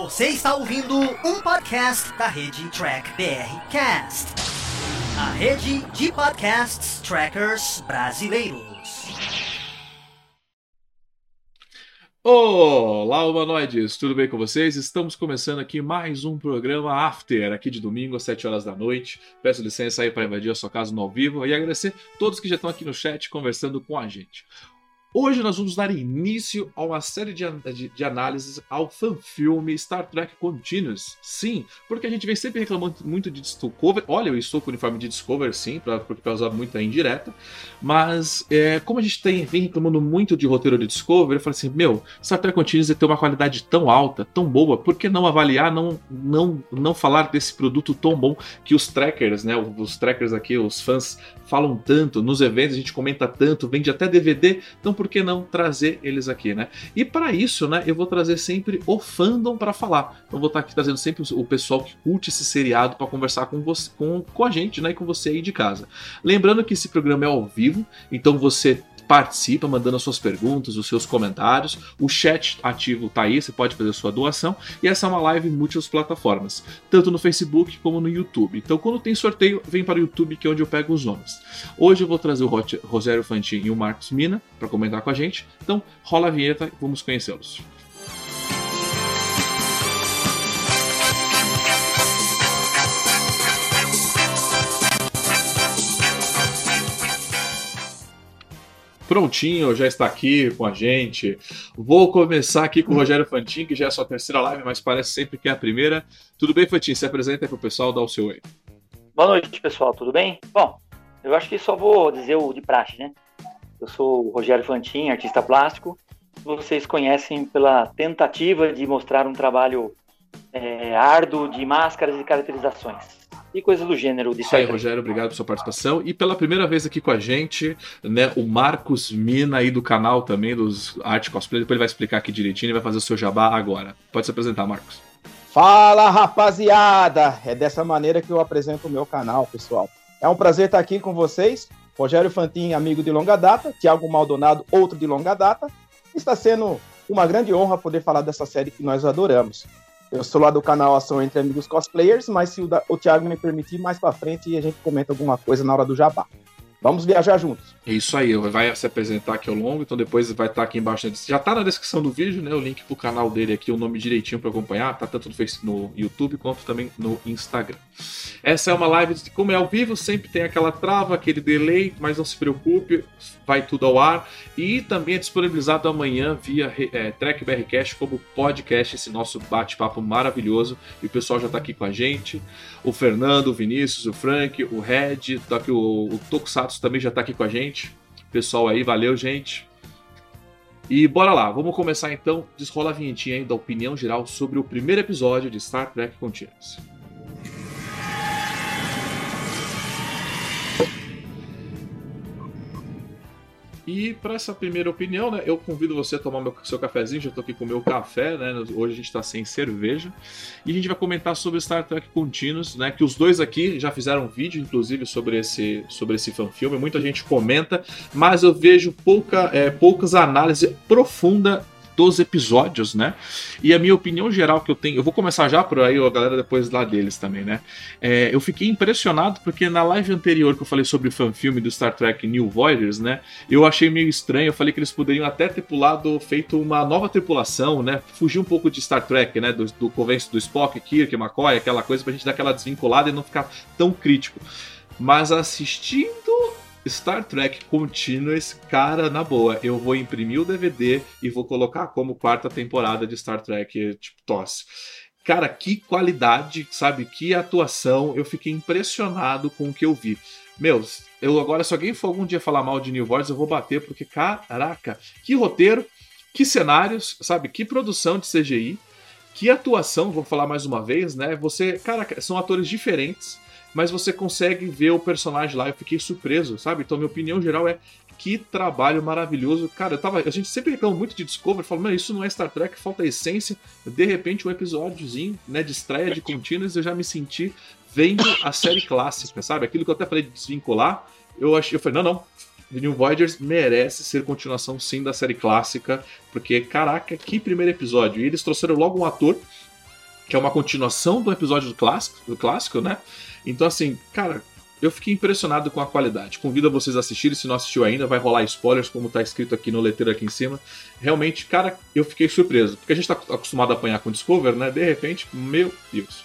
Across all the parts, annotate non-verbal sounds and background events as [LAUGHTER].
Você está ouvindo um podcast da rede Track BR Cast, a rede de podcasts trackers brasileiros. Olá, humanoides! Tudo bem com vocês? Estamos começando aqui mais um programa After, aqui de domingo às 7 horas da noite. Peço licença aí para invadir a sua casa no ao vivo e agradecer todos que já estão aqui no chat conversando com a gente. Hoje nós vamos dar início a uma série de, de, de análises ao fanfilme Star Trek Continuous. Sim, porque a gente vem sempre reclamando muito de Discover. Olha, eu estou com o uniforme de Discover, sim, pra, porque para usar muita indireta. Mas, é, como a gente tem, vem reclamando muito de roteiro de Discover, eu falei assim: meu, Star Trek Continuous tem uma qualidade tão alta, tão boa, por que não avaliar, não, não, não falar desse produto tão bom que os trackers, né? Os trackers aqui, os fãs falam tanto, nos eventos a gente comenta tanto, vende até DVD, então por que não trazer eles aqui, né? E para isso, né, eu vou trazer sempre o fandom para falar. Então vou estar tá aqui trazendo sempre o pessoal que curte esse seriado para conversar com você, com, com a gente, né, e com você aí de casa. Lembrando que esse programa é ao vivo, então você participa mandando as suas perguntas, os seus comentários. O chat ativo tá aí, você pode fazer a sua doação. E essa é uma live em múltiplas plataformas, tanto no Facebook como no YouTube. Então, quando tem sorteio, vem para o YouTube, que é onde eu pego os nomes. Hoje eu vou trazer o Rogério Fantin e o Marcos Mina para comentar com a gente. Então, rola a vinheta e vamos conhecê-los. Prontinho, já está aqui com a gente. Vou começar aqui com o Rogério Fantin, que já é a sua terceira live, mas parece sempre que é a primeira. Tudo bem, Fantin? Se apresenta para o pessoal, dá o seu aí. Boa noite, pessoal, tudo bem? Bom, eu acho que só vou dizer o de praxe, né? Eu sou o Rogério Fantin, artista plástico. Vocês conhecem pela tentativa de mostrar um trabalho é, árduo de máscaras e caracterizações e coisas do gênero. Isso aí, Rogério, obrigado pela sua participação. E pela primeira vez aqui com a gente, né, o Marcos Mina aí do canal também, dos Arte Cosplay. Depois ele vai explicar aqui direitinho e vai fazer o seu jabá agora. Pode se apresentar, Marcos. Fala, rapaziada! É dessa maneira que eu apresento o meu canal, pessoal. É um prazer estar aqui com vocês. Rogério Fantin, amigo de longa data, Tiago Maldonado, outro de longa data. Está sendo uma grande honra poder falar dessa série que nós adoramos. Eu sou lá do canal Ação Entre Amigos Cosplayers, mas se o, da, o Thiago me permitir, mais pra frente a gente comenta alguma coisa na hora do jabá. Vamos viajar juntos. É isso aí, vai se apresentar aqui ao longo, então depois vai estar aqui embaixo. Já está na descrição do vídeo, né? O link pro canal dele aqui, o nome direitinho para acompanhar, tá tanto no, Facebook, no YouTube quanto também no Instagram. Essa é uma live, como é ao vivo, sempre tem aquela trava, aquele delay, mas não se preocupe, vai tudo ao ar. E também é disponibilizado amanhã via é, Track BRCast como podcast, esse nosso bate-papo maravilhoso. E o pessoal já está aqui com a gente. O Fernando, o Vinícius, o Frank, o Red, tá aqui o, o Tokusatsu também já está aqui com a gente. Pessoal aí, valeu, gente. E bora lá, vamos começar então. Desrola a vinhetinha aí da opinião geral sobre o primeiro episódio de Star Trek Continuous. E para essa primeira opinião, né, eu convido você a tomar meu, seu cafezinho, já estou aqui com o meu café, né? Hoje a gente está sem cerveja. E a gente vai comentar sobre Star Trek Continuous, né? Que os dois aqui já fizeram um vídeo, inclusive, sobre esse, sobre esse fanfilme. Muita gente comenta, mas eu vejo pouca, é, poucas análises profundas dos episódios, né? E a minha opinião geral que eu tenho, eu vou começar já por aí, a galera depois lá deles também, né? É, eu fiquei impressionado porque na live anterior que eu falei sobre o fanfilme do Star Trek New Voyagers, né? Eu achei meio estranho, eu falei que eles poderiam até ter pulado, feito uma nova tripulação, né? Fugir um pouco de Star Trek, né? Do, do do Spock, Kirk, McCoy, aquela coisa pra gente dar aquela desvinculada e não ficar tão crítico. Mas assistindo Star Trek Continuous, cara, na boa, eu vou imprimir o DVD e vou colocar como quarta temporada de Star Trek, tipo, tosse. Cara, que qualidade, sabe? Que atuação. Eu fiquei impressionado com o que eu vi. Meus, eu agora, se alguém for algum dia falar mal de New Voice, eu vou bater, porque caraca, que roteiro, que cenários, sabe? Que produção de CGI, que atuação, vou falar mais uma vez, né? Você, cara, são atores diferentes mas você consegue ver o personagem lá. Eu fiquei surpreso, sabe? Então, minha opinião geral é que trabalho maravilhoso. Cara, eu tava, a gente sempre reclama muito de Discovery, falando, mas isso não é Star Trek, falta essência. De repente, um episódiozinho, né, de estreia de contínuas, eu já me senti vendo a série clássica, sabe? Aquilo que eu até falei de desvincular, eu achei, eu falei, não, não, The New Voyagers merece ser continuação sim da série clássica, porque caraca, que primeiro episódio. E eles trouxeram logo um ator que é uma continuação do episódio do clássico, do clássico, né? Então, assim, cara, eu fiquei impressionado com a qualidade. Convido vocês a assistirem, se não assistiu ainda, vai rolar spoilers, como tá escrito aqui no letreiro aqui em cima. Realmente, cara, eu fiquei surpreso. Porque a gente tá acostumado a apanhar com Discover, né? De repente, meu Deus.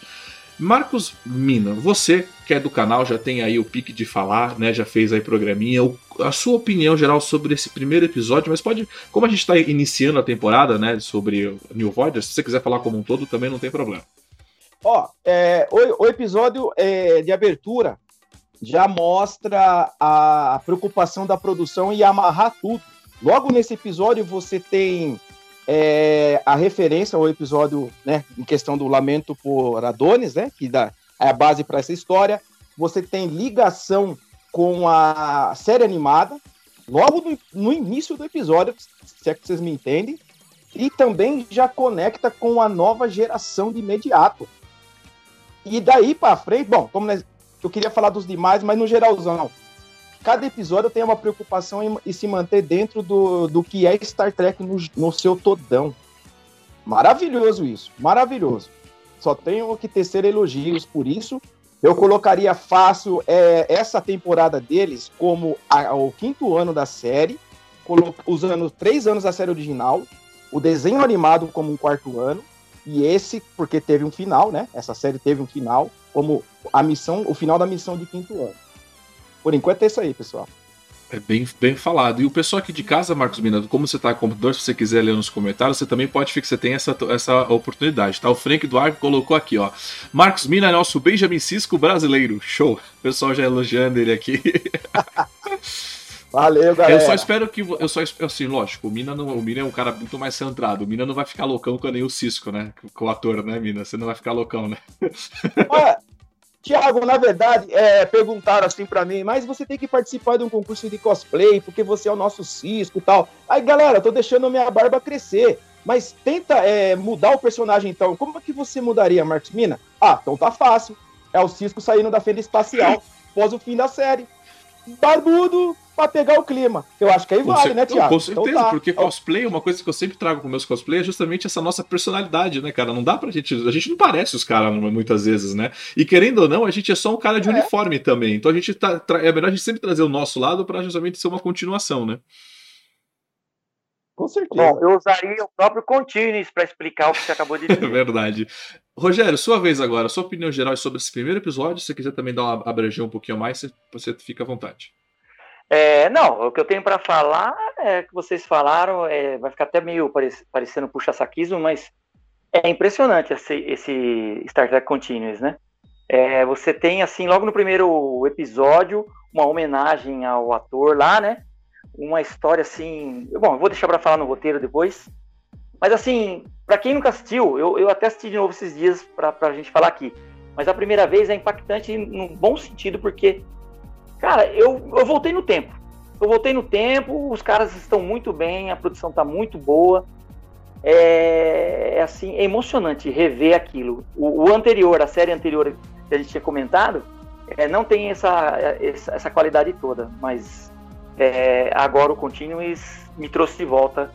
Marcos Mina, você que é do canal, já tem aí o pique de falar, né? Já fez aí programinha. a sua opinião geral sobre esse primeiro episódio, mas pode, como a gente está iniciando a temporada, né? Sobre New Void, se você quiser falar como um todo, também não tem problema. Ó, é, o, o, episódio é, de abertura já mostra a preocupação da produção em amarrar tudo. Logo nesse episódio você tem é, a referência ao episódio, né, em questão do Lamento por Adonis, né, que dá é a base para essa história. Você tem ligação com a série animada, logo no, no, início do episódio, se é que vocês me entendem, e também já conecta com a nova geração de imediato. E daí para frente, bom, como eu queria falar dos demais, mas no geralzão. Cada episódio tem uma preocupação em, em se manter dentro do, do que é Star Trek no, no seu todão. Maravilhoso isso, maravilhoso. Só tenho que tecer elogios por isso. Eu colocaria fácil é, essa temporada deles como a, o quinto ano da série, usando três anos da série original, o desenho animado como um quarto ano, e esse, porque teve um final, né? Essa série teve um final, como a missão, o final da missão de quinto ano. Por enquanto é isso aí, pessoal. É bem, bem falado. E o pessoal aqui de casa, Marcos Mina, como você está com computador, se você quiser ler nos comentários, você também pode você tem essa, essa oportunidade, tá? O Frank Duarte colocou aqui, ó. Marcos Mina é nosso Benjamin Cisco brasileiro. Show! O pessoal já elogiando ele aqui. [LAUGHS] Valeu, galera. Eu só espero que. Eu só espero, assim, lógico, o Mina, não, o Mina é um cara muito mais centrado. O Mina não vai ficar loucão com nem o Cisco, né? Com o ator, né, Mina? Você não vai ficar loucão, né? Olha, Tiago, na verdade, é, perguntaram assim para mim, mas você tem que participar de um concurso de cosplay, porque você é o nosso Cisco e tal. Aí, galera, tô deixando minha barba crescer. Mas tenta é, mudar o personagem, então. Como é que você mudaria, Marcos Mina? Ah, então tá fácil. É o Cisco saindo da fenda espacial, após o fim da série. Barbudo, para pegar o clima. Eu acho que aí vale, cer- né, Tiago? Com certeza, então tá. porque cosplay, uma coisa que eu sempre trago com meus cosplay é justamente essa nossa personalidade, né, cara? Não dá pra gente. A gente não parece os caras muitas vezes, né? E querendo ou não, a gente é só um cara de é. uniforme também. Então a gente tá. É melhor a gente sempre trazer o nosso lado para justamente ser uma continuação, né? Com certeza. Bom, eu usaria o próprio Continuous para explicar o que você acabou de [LAUGHS] dizer. É verdade. Rogério, sua vez agora. Sua opinião geral sobre esse primeiro episódio. Se você quiser também dar uma abranger um pouquinho mais, você fica à vontade. É, não, o que eu tenho para falar é que vocês falaram, é, vai ficar até meio parecendo puxa-saquismo, mas é impressionante esse, esse Star Trek Continuous, né? É, você tem, assim, logo no primeiro episódio, uma homenagem ao ator lá, né? Uma história, assim... Bom, eu vou deixar para falar no roteiro depois. Mas, assim, para quem nunca assistiu, eu, eu até assisti de novo esses dias para a gente falar aqui. Mas a primeira vez é impactante num bom sentido, porque Cara, eu, eu voltei no tempo. Eu voltei no tempo, os caras estão muito bem, a produção está muito boa. É, é, assim, é emocionante rever aquilo. O, o, anterior, a série anterior que a gente tinha comentado, é, não tem essa, essa, essa, qualidade toda, mas é, agora o Continuous me trouxe de volta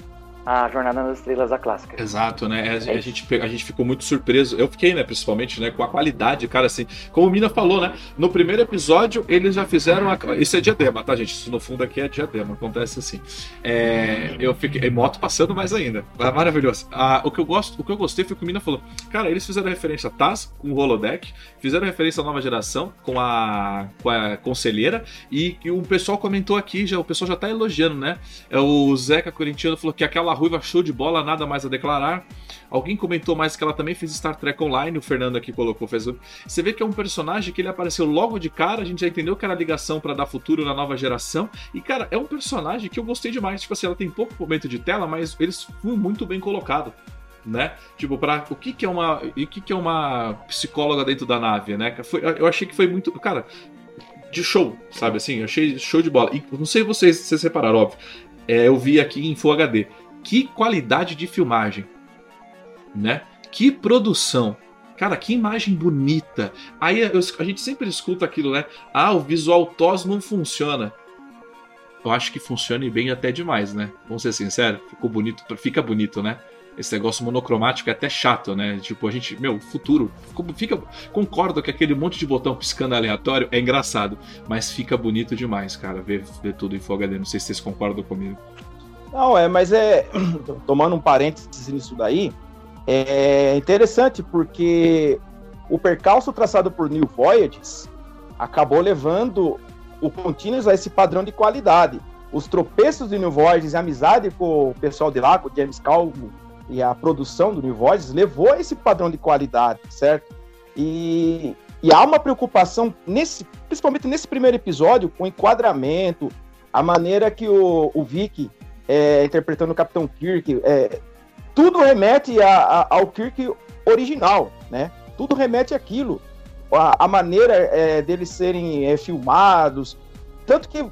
a Jornada nas Estrelas da clássica. Exato, né? A, é a gente, a gente ficou muito surpreso. Eu fiquei, né, principalmente, né, com a qualidade, cara, assim. Como o Mina falou, né? No primeiro episódio, eles já fizeram. A... Isso é diadema, tá, gente? Isso no fundo aqui é diadema, acontece assim. É... Eu fiquei. Moto passando mais ainda. É maravilhoso. Ah, o, que eu gosto, o que eu gostei foi que o Mina falou. Cara, eles fizeram referência a Taz com o Holodeck, fizeram referência à nova geração com a, com a conselheira, e, e o pessoal comentou aqui, já, o pessoal já tá elogiando, né? É, o Zeca Corintiano falou que aquela ruiva show de bola, nada mais a declarar. Alguém comentou mais que ela também fez Star Trek Online, o Fernando aqui colocou. Fez... Você vê que é um personagem que ele apareceu logo de cara, a gente já entendeu que era ligação para dar futuro na nova geração. E, cara, é um personagem que eu gostei demais. Tipo assim, ela tem pouco momento de tela, mas eles foram muito bem colocados né? Tipo, para o que que é uma, o que que é uma psicóloga dentro da nave, né? Foi, eu achei que foi muito, cara, de show, sabe assim? Eu achei show de bola. E não sei vocês se vocês óbvio. É, eu vi aqui em Full HD. Que qualidade de filmagem, né? Que produção. Cara, que imagem bonita. Aí a gente sempre escuta aquilo, né? Ah, o visual TOS não funciona. Eu acho que funciona bem até demais, né? Vamos ser sinceros, ficou bonito, fica bonito, né? esse negócio monocromático é até chato, né? Tipo, a gente, meu, futuro, fica, concordo que aquele monte de botão piscando aleatório é engraçado, mas fica bonito demais, cara, ver, ver tudo em Full HD. Não sei se vocês concordam comigo. Não, é, mas é, [CLEARS THROAT] tomando um parênteses nisso daí, é interessante porque o percalço traçado por New Voyages acabou levando o Continuous a esse padrão de qualidade. Os tropeços de New Voyages, a amizade com o pessoal de lá, com o James Calvo, e a produção do New Voices levou a esse padrão de qualidade, certo? E, e há uma preocupação, nesse, principalmente nesse primeiro episódio, com o enquadramento, a maneira que o, o Vic, é, interpretando o Capitão Kirk, é, tudo remete a, a, ao Kirk original, né? Tudo remete àquilo. A, a maneira é, deles serem é, filmados. Tanto que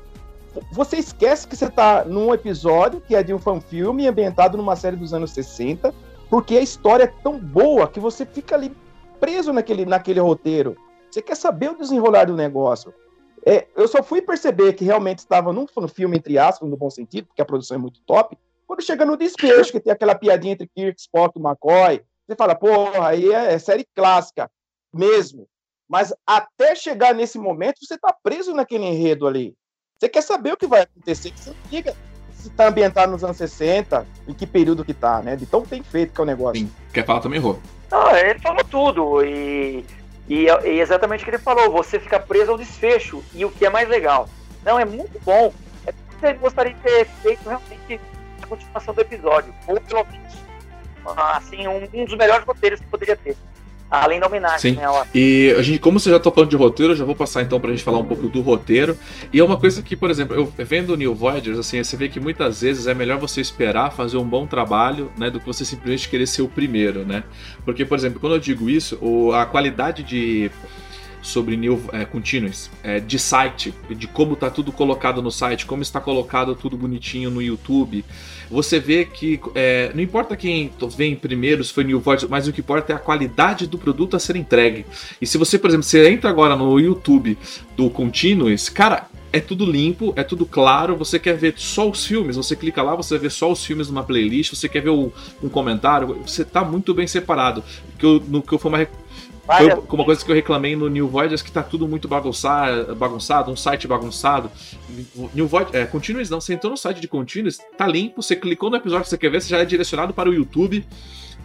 você esquece que você está num episódio que é de um fanfilme ambientado numa série dos anos 60, porque a história é tão boa que você fica ali preso naquele, naquele roteiro. Você quer saber o desenrolar do negócio. É, eu só fui perceber que realmente estava num filme, entre aspas, no bom sentido, porque a produção é muito top, quando chega no despejo, que tem aquela piadinha entre Kirk, Spock e McCoy, você fala, porra, aí é, é série clássica mesmo. Mas até chegar nesse momento, você está preso naquele enredo ali. Você quer saber o que vai acontecer, você não liga se está ambientado nos anos 60, em que período que tá, né? De tão bem feito que é o negócio. Sim. Quer falar também, Rô? Não, ele falou tudo. E, e, e, exatamente o que ele falou. Você fica preso ao desfecho. E o que é mais legal. Não, é muito bom. É que eu gostaria de ter feito realmente a continuação do episódio. Ou pelo menos, assim, um, um dos melhores roteiros que poderia ter. Além da homenagem, Sim. né? E a gente, como você já tá falando de roteiro, eu já vou passar então pra gente falar um pouco do roteiro. E é uma coisa que, por exemplo, eu vendo o New Voyagers, assim, você vê que muitas vezes é melhor você esperar fazer um bom trabalho, né, do que você simplesmente querer ser o primeiro, né? Porque, por exemplo, quando eu digo isso, o, a qualidade de sobre New é, Continuous, é, de site, de como está tudo colocado no site, como está colocado tudo bonitinho no YouTube. Você vê que é, não importa quem vem primeiro, se foi New Voice, mas o que importa é a qualidade do produto a ser entregue. E se você, por exemplo, você entra agora no YouTube do Continuous, cara, é tudo limpo, é tudo claro. Você quer ver só os filmes, você clica lá, você vê só os filmes numa playlist. Você quer ver um, um comentário, você está muito bem separado. Que eu, no que eu for uma foi uma coisa que eu reclamei no New Void, é que tá tudo muito bagunçado, bagunçado, um site bagunçado. New Void, é, Continuous não, você entrou no site de Continuous, tá limpo, você clicou no episódio que você quer ver, você já é direcionado para o YouTube,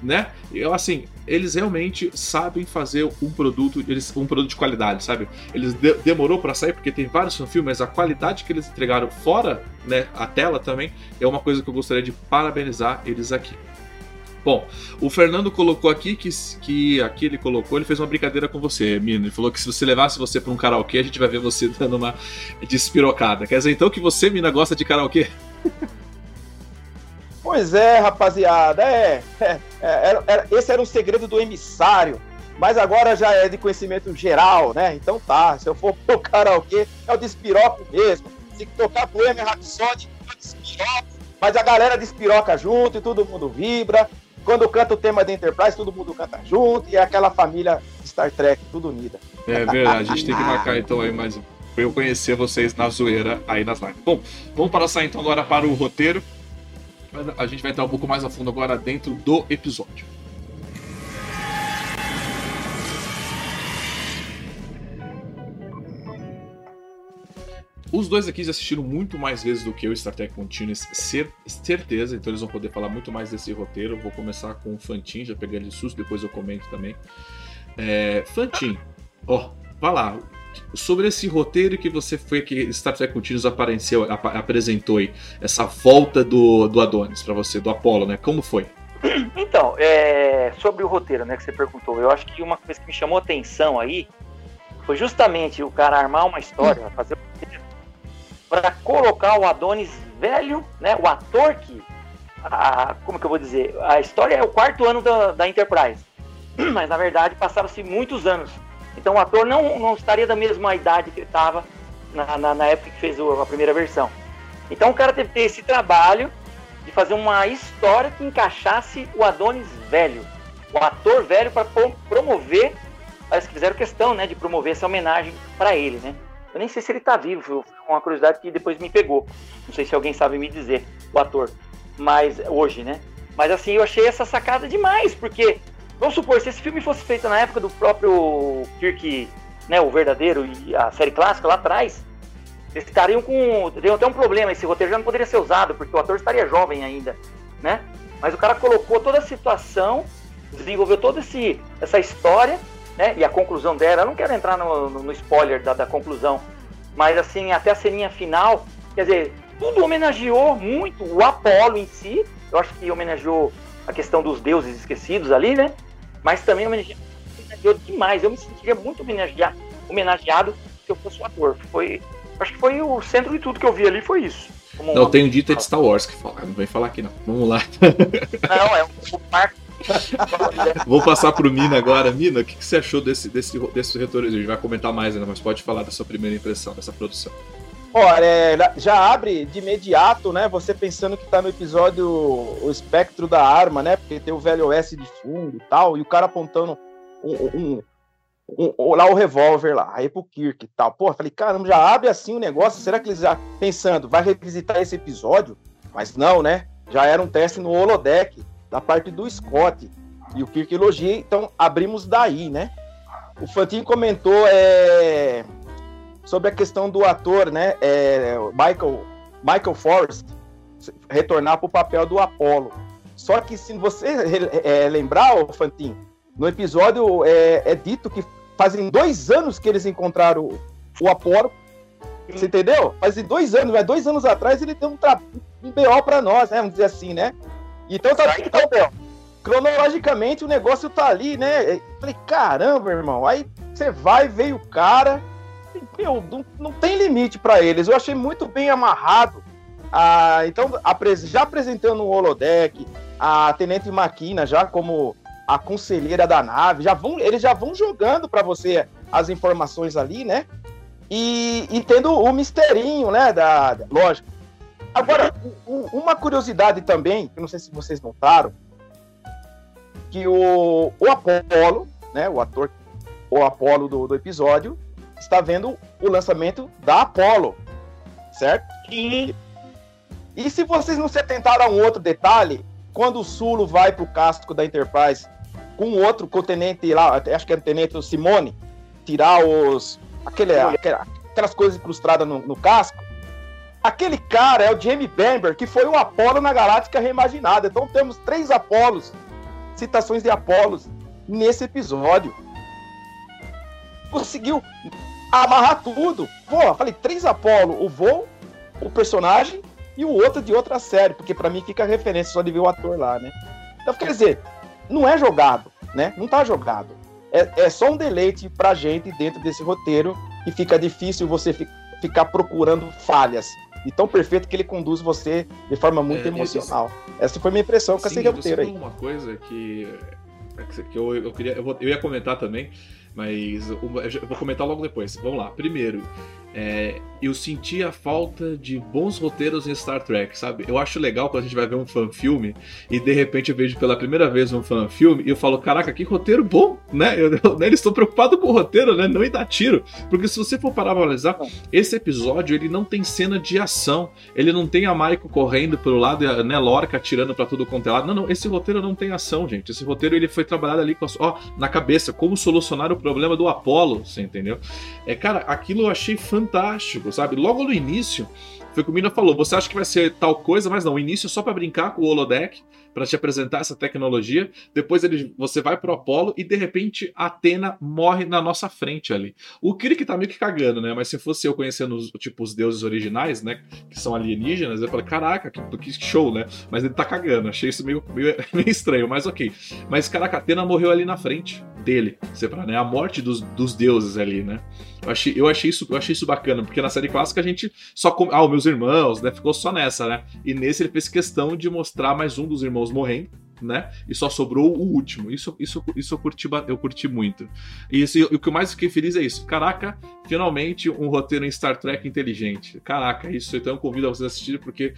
né? Eu, assim, eles realmente sabem fazer um produto, eles, um produto de qualidade, sabe? Eles de, demorou para sair porque tem vários filmes, mas a qualidade que eles entregaram fora, né, a tela também, é uma coisa que eu gostaria de parabenizar eles aqui. Bom, o Fernando colocou aqui que, que aqui ele colocou, ele fez uma brincadeira com você, Mino. Ele falou que se você levasse você para um karaokê, a gente vai ver você dando uma despirocada. Quer dizer então que você, Mina, gosta de karaokê? [LAUGHS] Pois é, rapaziada, é, é, é, é, esse era um segredo do emissário, mas agora já é de conhecimento geral, né? Então tá, se eu for pro karaokê, o despiroco mesmo. Se tocar Bohemian Rhapsody, o despiroco, mas a galera despiroca junto e todo mundo vibra. Quando canta o tema da Enterprise, todo mundo canta junto e é aquela família Star Trek, tudo unida. É verdade, a gente tem que marcar então aí mais pra eu conhecer vocês na zoeira aí nas lives. Bom, vamos passar então agora para o roteiro. A gente vai entrar um pouco mais a fundo agora dentro do episódio. Os dois aqui já assistiram muito mais vezes do que eu Star Trek Continuous, certeza, então eles vão poder falar muito mais desse roteiro. Vou começar com o Fantin, já peguei ele de susto, depois eu comento também. É, Fantin, ó, vai lá. Sobre esse roteiro que você foi que Star Trek Continuous apareceu, ap apresentou aí, essa volta do, do Adonis para você, do Apollo, né? Como foi? Então, é, sobre o roteiro, né, que você perguntou, eu acho que uma coisa que me chamou atenção aí foi justamente o cara armar uma história, fazer para colocar o Adonis velho, né? O ator que. A, como que eu vou dizer? A história é o quarto ano da, da Enterprise. [CLEARS THROAT] Mas na verdade passaram-se muitos anos. Então o ator não, não estaria da mesma idade que ele estava na, na, na, época que fez a primeira versão. Então o cara teve que ter esse trabalho de fazer uma história que encaixasse o Adonis velho, o ator velho para promover, que fizeram questão, né, de promover essa homenagem para ele, né? Eu nem sei se ele tá vivo, foi uma curiosidade que depois me pegou. Não sei se alguém sabe me dizer, o ator. Mas hoje, né? Mas assim, eu achei essa sacada demais, porque, vamos supor, se esse filme fosse feito na época do próprio Kirk, né, o verdadeiro e a série clássica lá atrás, eles estariam com. Teriam até um problema, esse roteiro já não poderia ser usado, porque o ator estaria jovem ainda, né? Mas o cara colocou toda a situação, desenvolveu toda esse, essa história, né? E a conclusão dela, eu não quero entrar no, no, spoiler da, da conclusão, mas assim, até a ceninha final, quer dizer, tudo homenageou muito o Apolo em si. Eu acho que homenageou a questão dos deuses esquecidos ali, né? Mas também homenageou, homenageou demais. Eu me sentiria muito homenageado, homenageado se eu fosse o ator. Foi, acho que foi o centro de tudo que eu vi ali, foi isso. Como não, tem um dito de Star Wars que fala. Não vem falar aqui, não. Vamos lá. Não, é um, um parque [LAUGHS] Vou passar pro Mina agora. Mina, o que, que, você achou desse, desse, desse retorno? A gente vai comentar mais ainda, mas pode falar da sua primeira impressão dessa produção. Olha, é, já abre de imediato, né? Você pensando que tá no episódio O Espectro da Arma, né? Porque tem o velho OS de fundo e tal, e o cara apontando um, um, um lá o revólver lá, aí pro Kirk e tal. Pô, falei, caramba, já abre assim o negócio. Será que eles já pensando, vai revisitar esse episódio? Mas não, né? Já era um teste no holodeck da parte do Scott. E o Kirk elogia, então abrimos daí, né? O Fantin comentou é, sobre a questão do ator, né? É, Michael, Michael Forrest retornar para o papel do Apollo. Só que se você é, lembrar, o Fantin, no episódio é, é, dito que fazem dois anos que eles encontraram o, o Apollo. Você entendeu? Fazem dois anos, mas dois anos atrás ele deu um, um BO para nós, né? Vamos dizer assim, né? Então tá, então, cronologicamente o negócio tá ali, né? Eu falei, caramba, irmão. Aí você vai, veio o cara. Meu, não, não tem limite para eles. Eu achei muito bem amarrado. Ah, então, já apresentando o holodeck, a Tenente Maquina já como a conselheira da nave, já vão, eles já vão jogando para você as informações ali, né? E, e, tendo o misterinho, né? Da, da lógico, Agora, uma curiosidade também, que não sei se vocês notaram, que o, o Apolo, né, o ator, o Apolo do, do episódio, está vendo o lançamento da Apollo, certo? Sim. E se vocês não se atentaram a um outro detalhe, quando o Sulo vai para o casco da Enterprise com outro, com o tenente lá, acho que era o tenente Simone, tirar os. Aquele, aquelas coisas incrustadas no, no casco, Aquele cara é o Jamie Bamber, que foi o Apolo na Galáctica Reimaginada. Então temos três Apolos, citações de Apolos, nesse episódio. Conseguiu amarrar tudo. Pô, falei, três Apolo, o voo, o personagem e o outro de outra série, porque para mim fica referência só de ver o ator lá, né? Então, quer dizer, não é jogado, né? Não tá jogado. É, é só um deleite pra gente dentro desse roteiro e fica difícil você fi ficar procurando falhas e tão perfeito que ele conduz você de forma muito é, emocional. Essa foi minha impressão com esse roteiro aí. uma coisa que, que eu, eu queria. Eu, vou, eu ia comentar também, mas eu vou comentar logo depois. Vamos lá. Primeiro, é, eu senti a falta de bons roteiros em Star Trek, sabe? Eu acho legal quando a gente vai ver um fan-filme e de repente eu vejo pela primeira vez um fan-filme e eu falo, caraca, que roteiro bom, né? Eu, eu, né? Eles estão preocupados com o roteiro, né? Não ir dar tiro. Porque se você for parar pra analisar, esse episódio ele não tem cena de ação. Ele não tem a Maiko correndo pelo lado e a né, Lorca atirando pra tudo quanto é lado. Não, não, esse roteiro não tem ação, gente. Esse roteiro ele foi trabalhado ali com a, ó, na cabeça, como solucionar o problema do Apollo, você entendeu? É, cara, aquilo eu achei fantástico, sabe? Logo no início, foi o que o Mina falou. Você acha que vai ser tal coisa, mas não. O início é só para brincar com o holodeck, para te apresentar essa tecnologia. Depois ele, você vai pro Apolo e de repente Atena morre na nossa frente ali. O Kirk tá meio que cagando, né? Mas se fosse eu conhecendo os, tipo, os deuses originais, né? Que são alienígenas, eu falei, caraca, que, que show, né? Mas ele tá cagando. Achei isso meio, meio, [LAUGHS] meio estranho, mas ok. Mas, caraca, Atena morreu ali na frente dele. Separa, né? A morte dos, dos deuses ali, né? Eu achei, eu, achei isso, eu achei isso bacana, porque na série clássica a gente só. Com... Ah, meus irmãos, né? Ficou só nessa, né? E nesse ele fez questão de mostrar mais um dos irmãos morrendo. Né? E só sobrou o último. Isso, isso, isso eu curti, eu curti muito. E isso, o que eu mais fiquei feliz é isso. Caraca, finalmente um roteiro em Star Trek inteligente. Caraca, isso então eu convido a vocês a assistirem, porque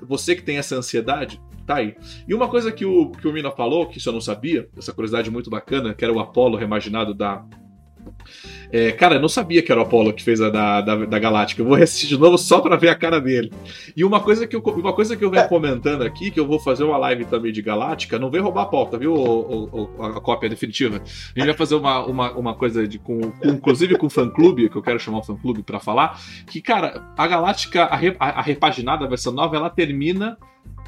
você que tem essa ansiedade, tá aí. E uma coisa que o, que o Mina falou, que isso eu não sabia, essa curiosidade muito bacana, que era o Apollo reimaginado da É, cara, eu não sabia que era o Apollo que fez a da, da, da Galáctica. Eu vou assistir de novo só pra ver a cara dele. E uma coisa que eu, uma coisa que eu venho é. comentando aqui, que eu vou fazer uma live também de Galáctica, não vem roubar a pauta, viu, o, o, a cópia definitiva? A gente vai fazer uma, uma, uma coisa de, com, com inclusive com o fã-clube, que eu quero chamar o fã-clube pra falar, que, cara, a Galáctica, a, a, a repaginada, a versão nova, ela termina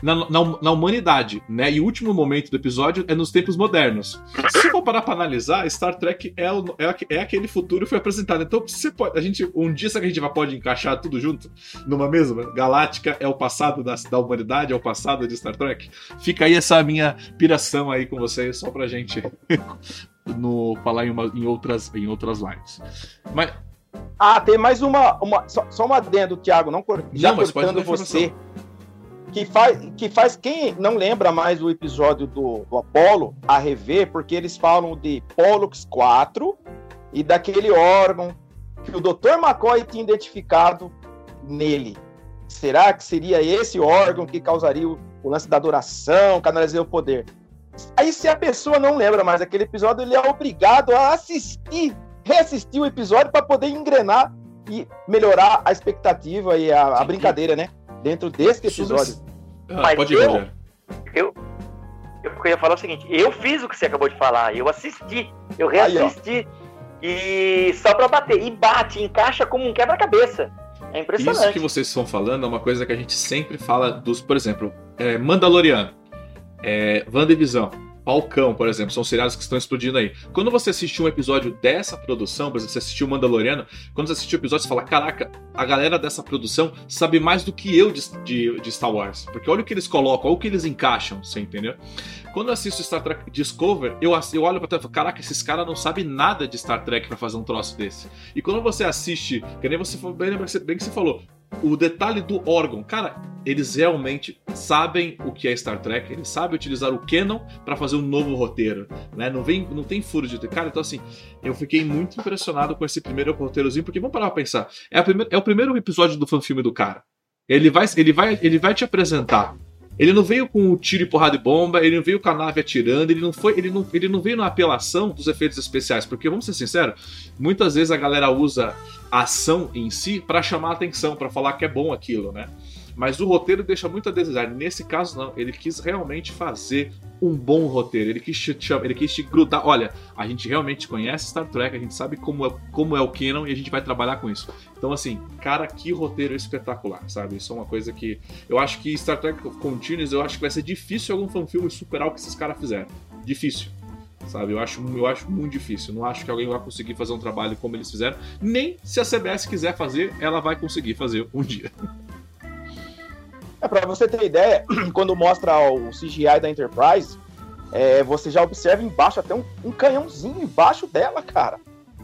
na, na, na, humanidade, né? E o último momento do episódio é nos tempos modernos. Se for parar pra analisar, Star Trek é, o, é, é aquele futuro que foi apresentado. Então, você pode, a gente, um dia, será que a gente pode encaixar tudo junto numa mesma? Galáctica é o passado da, da humanidade, é o passado de Star Trek? Fica aí essa minha piração aí com vocês, só pra gente [LAUGHS] no, falar em, uma, em, outras, em outras lives. Mas. Ah, tem mais uma. uma só, só um adendo, Thiago, não, já não, cortando você que faz, que faz quem não lembra mais do episódio do, do Apollo a rever, porque eles falam de Pollux 4 e daquele órgão que o Dr. McCoy tinha identificado nele. Será que seria esse órgão que causaria o, o lance da adoração, canalizar o poder? Aí, se a pessoa não lembra mais daquele episódio, ele é obrigado a assistir, reassistir o episódio para poder engrenar e melhorar a expectativa e a, a brincadeira, né? Dentro desse episódio. Ah, Mas pode ir, eu, eu, eu queria falar o seguinte: eu fiz o que você acabou de falar, eu assisti, eu reassisti. Aí, e só pra bater. E bate, encaixa como um quebra-cabeça. É impressionante. Isso que vocês estão falando é uma coisa que a gente sempre fala dos, por exemplo, é, Mandaloriano, é, WandaVision Falcão, por exemplo, são seriados que estão explodindo aí. Quando você assistiu um episódio dessa produção, por exemplo, você assistiu Mandaloriano, quando você assistiu o episódio, você fala: Caraca, a galera dessa produção sabe mais do que eu de, de, de Star Wars. Porque olha o que eles colocam, olha o que eles encaixam, você entendeu? Quando eu assisto Star Trek Discover, eu, eu olho pra trás e falo: Caraca, esses caras não sabem nada de Star Trek para fazer um troço desse. E quando você assiste, que nem você bem, bem que você falou, o detalhe do órgão, cara, eles realmente sabem o que é Star Trek, eles sabem utilizar o canon para fazer um novo roteiro, né? Não vem, não tem furo de cara, então assim, eu fiquei muito impressionado com esse primeiro roteirozinho, porque vamos parar pra pensar, é, primeira, é o primeiro episódio do fanfilme do cara. Ele vai, ele vai, ele vai te apresentar ele não veio com tiro e porrada de bomba, ele não veio com a nave atirando, ele não foi, ele não, ele não veio na apelação dos efeitos especiais, porque vamos ser sinceros, muitas vezes a galera usa a ação em si para chamar atenção, para falar que é bom aquilo, né? Mas o roteiro deixa muito a desejar. Nesse caso, não. Ele quis realmente fazer um bom roteiro. Ele quis te, ele quis te grudar. Olha, a gente realmente conhece Star Trek, a gente sabe como é, como é o canon e a gente vai trabalhar com isso. Então, assim, cara, que roteiro espetacular, sabe? Isso é uma coisa que. Eu acho que Star Trek Continuous, eu acho que vai ser difícil algum fanfilme superar o que esses caras fizeram. Difícil sabe? Eu acho, eu acho muito difícil. Não acho que alguém vai conseguir fazer um trabalho como eles fizeram. Nem se a CBS quiser fazer, ela vai conseguir fazer um dia. [LAUGHS] É, pra você ter ideia, [CLEARS THROAT] quando mostra o CGI da Enterprise, é, você já observa embaixo até um, um, canhãozinho embaixo dela, cara.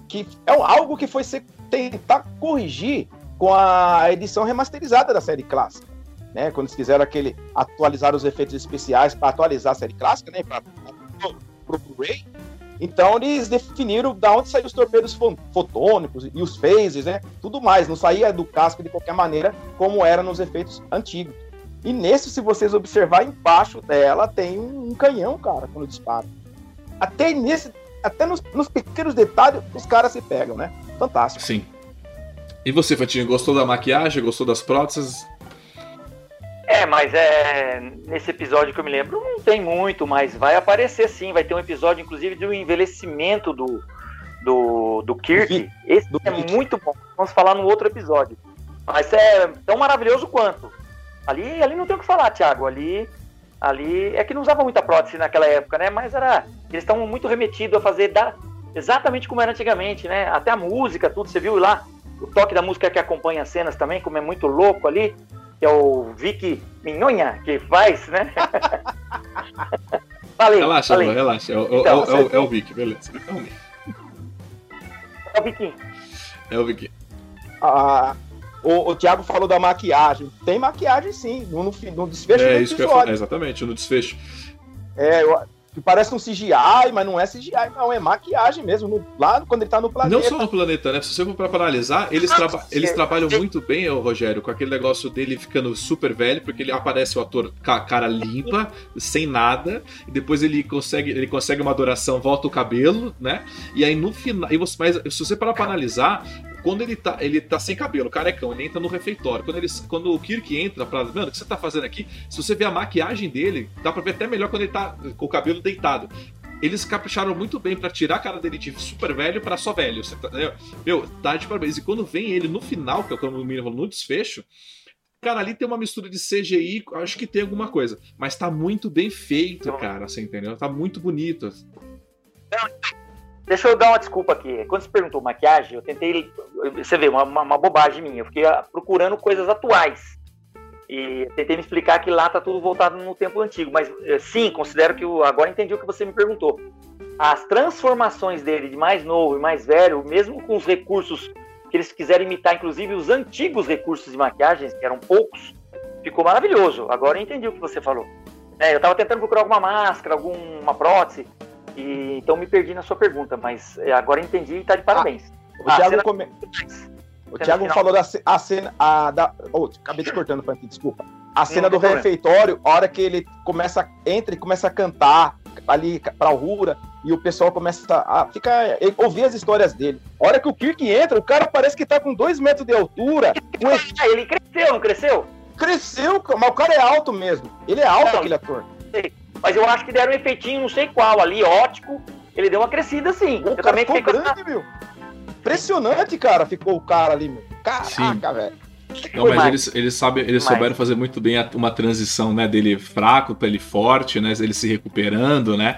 Que é algo que foi ser, tentar corrigir com a edição remasterizada da série clássica. Né? Quando eles quiseram aquele, atualizar os efeitos especiais para atualizar a série clássica, né? Para o Blu-ray. Então eles definiram da onde saíam os torpedos fotônicos e os phases, né? Tudo mais. Não saía do casco de qualquer maneira, como era nos efeitos antigos. E nesse, se vocês observar embaixo dela, tem um, canhão, cara, quando dispara. Até nesse, até nos, nos pequenos detalhes, os caras se pegam, né? Fantástico. Sim. E você, Fatinho, gostou da maquiagem? Gostou das próteses? É, mas é nesse episódio que eu me lembro não tem muito, mas vai aparecer sim. Vai ter um episódio, inclusive, do envelhecimento do, do, do Kirk. Esse do é Kirk. muito bom. Vamos falar no outro episódio. Mas é tão maravilhoso quanto. Ali, ali não tem o que falar, Thiago. Ali, ali é que não usava muita prótese naquela época, né? Mas era, eles estão muito remetidos a fazer da, exatamente como era antigamente, né? Até a música, tudo. Você viu lá o toque da música que acompanha as cenas também, como é muito louco ali. Que é o Vicky Minhonha que faz, né? [LAUGHS] falei, relaxa, falei. relaxa. É o, então, é, o, é, o, é o Vicky, beleza. É o Vicky. É o Vicky. É o Vicky. Ah, o, o Thiago falou da maquiagem. Tem maquiagem sim, no, no, no desfecho é, do isso episódio. Que eu, é, exatamente, no desfecho. É, eu, que parece um CGI, mas não é CGI, não, é maquiagem mesmo, no, lá quando ele tá no planeta. Não só no planeta, né? Se você for pra analisar, eles, traba eles trabalham muito bem, o Rogério, com aquele negócio dele ficando super velho, porque ele aparece o ator com a cara limpa, sem nada, e depois ele consegue, ele consegue uma adoração, volta o cabelo, né? E aí no final. E você, mas se você parar pra analisar, quando ele tá, ele tá sem cabelo, carecão, ele entra no refeitório. Quando, ele, quando o Kirk entra pra. Mano, o que você tá fazendo aqui? Se você vê a maquiagem dele, dá pra ver até melhor quando ele tá com o cabelo deitado. Eles capricharam muito bem para tirar a cara dele de super velho para só velho. Tá, meu, tá de parabéns. E quando vem ele no final, que é o que o menino falou, no desfecho, Cara, ali tem uma mistura de CGI, acho que tem alguma coisa. Mas tá muito bem feito, cara, você entendeu? Tá muito bonito. Deixa eu dar uma desculpa aqui. Quando você perguntou maquiagem, eu tentei. Você vê, uma, uma bobagem minha. Eu fiquei ah, procurando coisas atuais. E tentei me explicar que lá tá tudo voltado no tempo antigo. Mas eh, sim, considero que. Eu, agora entendi o que você me perguntou. As transformações dele de mais novo e mais velho, mesmo com os recursos que eles quiseram imitar, inclusive os antigos recursos de maquiagem, que eram poucos, ficou maravilhoso. Agora eu entendi o que você falou. É, eu estava tentando procurar alguma máscara, alguma prótese, e, então me perdi na sua pergunta, mas é, agora entendi e está de parabéns. Ah, o Thiago, come... o Thiago falou da a cena. A, da... Oh, acabei te cortando, Frank, desculpa. A cena do refeitório, a hora que ele começa, entra e começa a cantar ali pra Rura, e o pessoal começa a ficar, ouvir as histórias dele. A hora que o Kirk entra, o cara parece que tá com dois metros de altura. Ele cresceu, não cresceu? Cresceu, mas o cara é alto mesmo. Ele é alto, não, aquele ator. Sei. Mas eu acho que deram um efeitinho, não sei qual, ali, ótico. Ele deu uma crescida, sim. O eu cara também ficou grande, meu. Impressionante, cara, ficou o cara ali, meu. Caraca, velho. Não, mas eles, eles, sabem, eles souberam fazer muito bem uma transição, né, dele fraco para ele forte, né, ele se recuperando, né,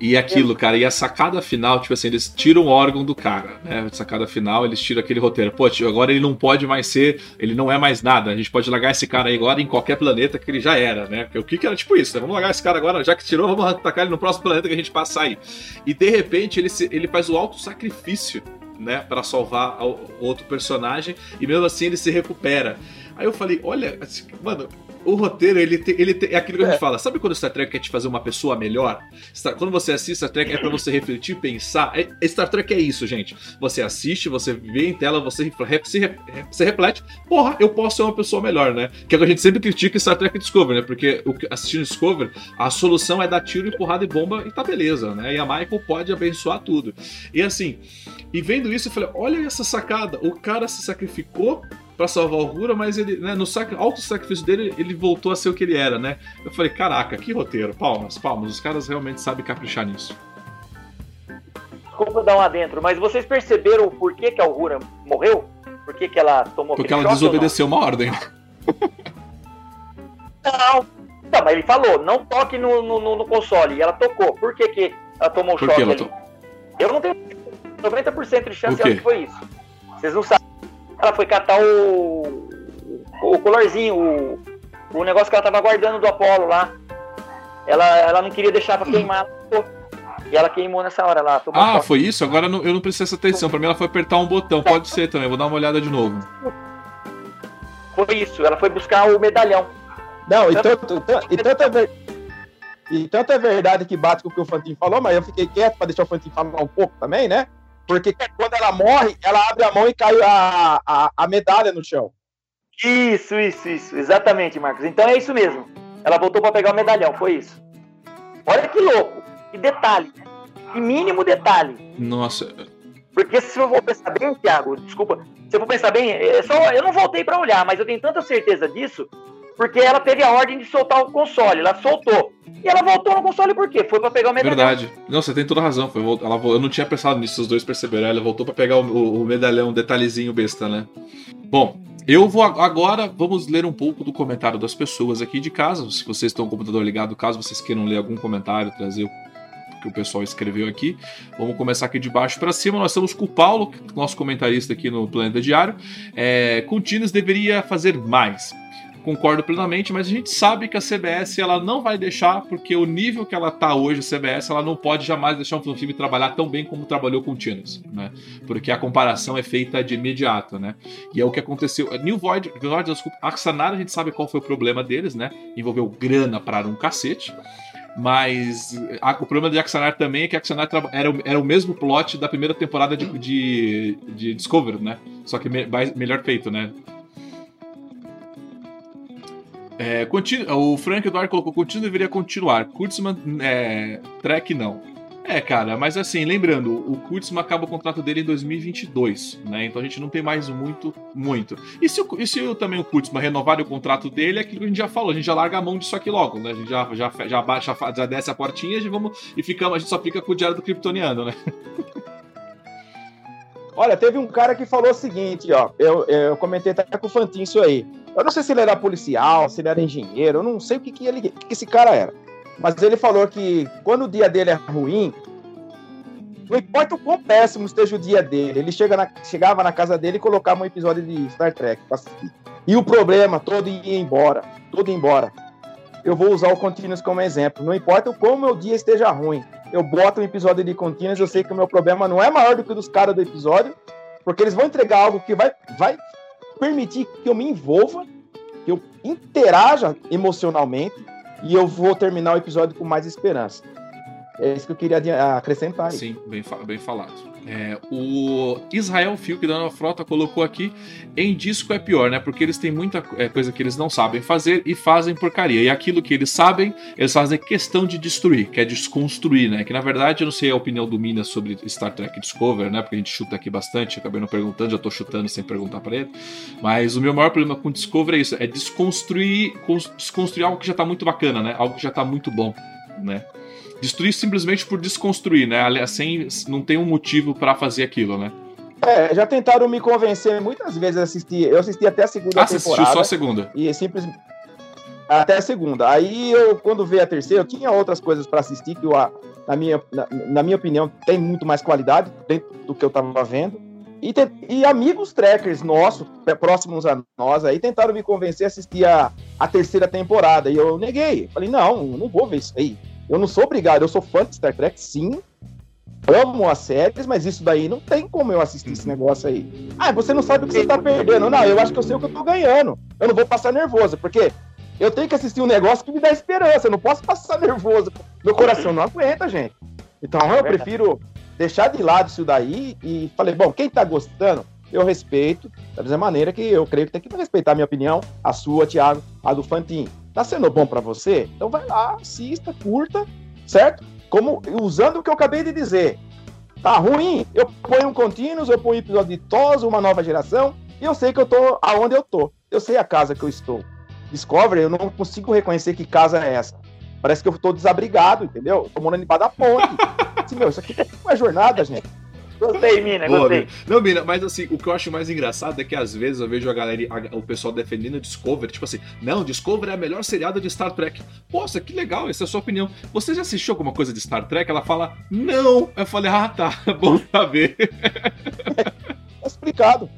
e aquilo, cara, e a sacada final, tipo assim, eles tiram o órgão do cara, né? A sacada final, eles tiram aquele roteiro. Pô, agora ele não pode mais ser, ele não é mais nada. A gente pode largar esse cara aí agora em qualquer planeta que ele já era, né? Porque o que, era tipo isso, né? Vamos largar esse cara agora, já que tirou, vamos atacar ele no próximo planeta que a gente passar aí. E de repente ele, se, ele faz o alto sacrifício né, para salvar outro personagem e mesmo assim ele se recupera. Aí eu falei, olha, assim, mano, o roteiro, ele, te, ele te, é aquilo que a gente é. fala. Sabe quando o Star Trek quer te fazer uma pessoa melhor? Star, quando você assiste Star Trek, é pra você refletir, pensar. É, Star Trek é isso, gente. Você assiste, você vê em tela, você se, se reflete. Porra, eu posso ser uma pessoa melhor, né? Que é o que a gente sempre critica Star Trek Discovery, né? Porque assistindo Discovery, a solução é dar tiro e porrada e bomba e tá beleza, né? E a Michael pode abençoar tudo. E assim, e vendo isso, eu falei: olha essa sacada. O cara se sacrificou para salvar o Rura, mas ele, né, no sac... alto sacrifício dele, ele voltou a ser o que ele era, né? Eu falei, caraca, que roteiro, palmas, palmas, os caras realmente sabem caprichar nisso. Desculpa dar um adentro, mas vocês perceberam por que, que a Rura morreu? Por que, que ela tomou Porque ela desobedeceu uma ordem. Não, não, mas ele falou, não toque no, no, no console, e ela tocou. Por que, que ela tomou o choque ali? To... Eu não tenho 90% de chance de que foi isso. Vocês não sabem ela foi catar o, o colorzinho, o, o negócio que ela tava guardando do Apolo lá. Ela, ela não queria deixar pra queimar, e ela queimou nessa hora lá. Ah, foi isso? Agora eu não, eu não prestei essa atenção. Pra mim ela foi apertar um botão. Pode ser também, vou dar uma olhada de novo. Foi isso, ela foi buscar o medalhão. Não, e tanto, e tanto, é, ver, e tanto é verdade que bate com o que o Fantinho falou, mas eu fiquei quieto pra deixar o Fantinho falar um pouco também, né? Porque quando ela morre, ela abre a mão e cai a, a, a medalha no chão. Isso, isso, isso. Exatamente, Marcos. Então é isso mesmo. Ela voltou para pegar o medalhão, foi isso. Olha que louco. Que detalhe. Que mínimo detalhe. Nossa. Porque se eu for pensar bem, Thiago, desculpa, se eu for pensar bem, é só, eu não voltei para olhar, mas eu tenho tanta certeza disso porque ela teve a ordem de soltar o console, ela soltou. E ela voltou no console por quê? Foi para pegar o medalhão. Verdade. Não, você tem toda a razão. Foi, ela, eu não tinha pensado nisso, os dois perceberam. Ela voltou para pegar o, o, medalhão, detalhezinho besta, né? Bom, eu vou agora, vamos ler um pouco do comentário das pessoas aqui de casa. Se vocês estão com o computador ligado, caso vocês queiram ler algum comentário, trazer o que o pessoal escreveu aqui. Vamos começar aqui de baixo para cima. Nós estamos com o Paulo, nosso comentarista aqui no Planeta Diário. É, Continuous deveria fazer mais concordo plenamente, mas a gente sabe que a CBS ela não vai deixar, porque o nível que ela está hoje, a CBS, ela não pode jamais deixar um filme trabalhar tão bem como trabalhou com Tinas, né? Porque a comparação é feita de imediato, né? E é o que aconteceu. New Void, Void desculpa, Axanar, a gente sabe qual foi o problema deles, né? Envolveu grana para um cacete. Mas a, o problema de Axanar também é que Axanar era, era o mesmo plot da primeira temporada de, de, de Discovery, né? Só que me, mais, melhor feito, né? É, o Frank Eduardo colocou: Contínuo deveria continuar. Kurtzman, é, track não. É, cara, mas assim, lembrando, o Kurtzman acaba o contrato dele em 2022, né? Então a gente não tem mais muito, muito. E se, o, e se também o Kurtzman renovar o contrato dele, é aquilo que a gente já falou, a gente já larga a mão disso aqui logo, né? A gente já, já, já baixa, já desce a portinha e vamos, e ficamos, a gente só fica com o diário do Kryptoniano, né? [LAUGHS] Olha, teve um cara que falou o seguinte, ó. Eu, eu comentei até com o Fantin isso aí. Eu não sei se ele era policial, se ele era engenheiro, eu não sei o que, que, ele, que esse cara era. Mas ele falou que quando o dia dele é ruim, não importa o quão péssimo esteja o dia dele, ele chega na, chegava na casa dele e colocava um episódio de Star Trek pra assistir. E o problema todo ia embora, todo ia embora. Eu vou usar o Continuous como exemplo. Não importa o quão meu dia esteja ruim, eu boto um episódio de Continuous, eu sei que o meu problema não é maior do que o dos caras do episódio, porque eles vão entregar algo que vai, vai permitir que eu me envolva, que eu interaja emocionalmente, e eu vou terminar o episódio com mais esperança. É isso que eu queria acrescentar. Aí. Sim, bem, bem falado. É, o Israel Fiuk da Nova Frota colocou aqui: em disco é pior, né? Porque eles têm muita é, coisa que eles não sabem fazer e fazem porcaria. E aquilo que eles sabem, eles fazem questão de destruir, que é desconstruir, né? Que na verdade eu não sei a opinião do Minas sobre Star Trek Discover, né? Porque a gente chuta aqui bastante, acabei não perguntando, já tô chutando sem perguntar para ele. Mas o meu maior problema com Discover é isso: é desconstruir, desconstruir algo que já tá muito bacana, né? Algo que já tá muito bom, né? Destruir simplesmente por desconstruir, né? Assim, não tem um motivo para fazer aquilo, né? É, já tentaram me convencer muitas vezes a assistir. Eu assisti até a segunda ah, temporada. assistiu só a segunda? E simplesmente até a segunda. Aí eu, quando veio a terceira, eu tinha outras coisas para assistir que eu, na, minha, na, na, minha opinião, tem muito mais qualidade dentro do que eu tava vendo. E, te, e amigos trackers nossos, próximos a nós, aí tentaram me convencer a assistir a, a terceira temporada. E eu neguei. Falei, não, não vou ver isso aí. Eu não sou obrigado, eu sou fã de Star Trek, sim. Amo as séries, mas isso daí não tem como eu assistir esse negócio aí. Ah, você não sabe o que você tá perdendo. Não, eu acho que eu sei o que eu tô ganhando. Eu não vou passar nervoso, porque eu tenho que assistir um negócio que me dá esperança. Eu não posso passar [LAUGHS] nervoso. Meu coração não aguenta, gente. Então eu prefiro deixar de lado isso daí e falei, bom, quem tá gostando, eu respeito, da mesma maneira que eu creio que tem que respeitar a minha opinião, a sua, Thiago, a do Fantin. Tá sendo bom para você? Então vai lá, assista, curta, certo? Como usando o que eu acabei de dizer. Tá ruim? Eu ponho um contínuo, eu ponho um episódio de TOS, uma nova geração, e eu sei que eu tô aonde eu tô. Eu sei a casa que eu estou. Discovery, eu não consigo reconhecer que casa é essa. Parece que eu tô desabrigado, entendeu? tô morando embaixo da ponte. [LAUGHS] assim, meu, isso aqui é uma jornada, gente. Gostei, Mina, gostei. Boa, Não, Mina, mas assim, o que eu acho mais engraçado é que às vezes eu vejo a galera, a, o pessoal defendendo Discovery, tipo assim, não, Discovery é a melhor seriada de Star Trek. Poxa, que legal, essa é a sua opinião. Você já assistiu alguma coisa de Star Trek? Ela fala, não. Eu falei, ah, tá, [LAUGHS] bom saber. é [LAUGHS] explicado.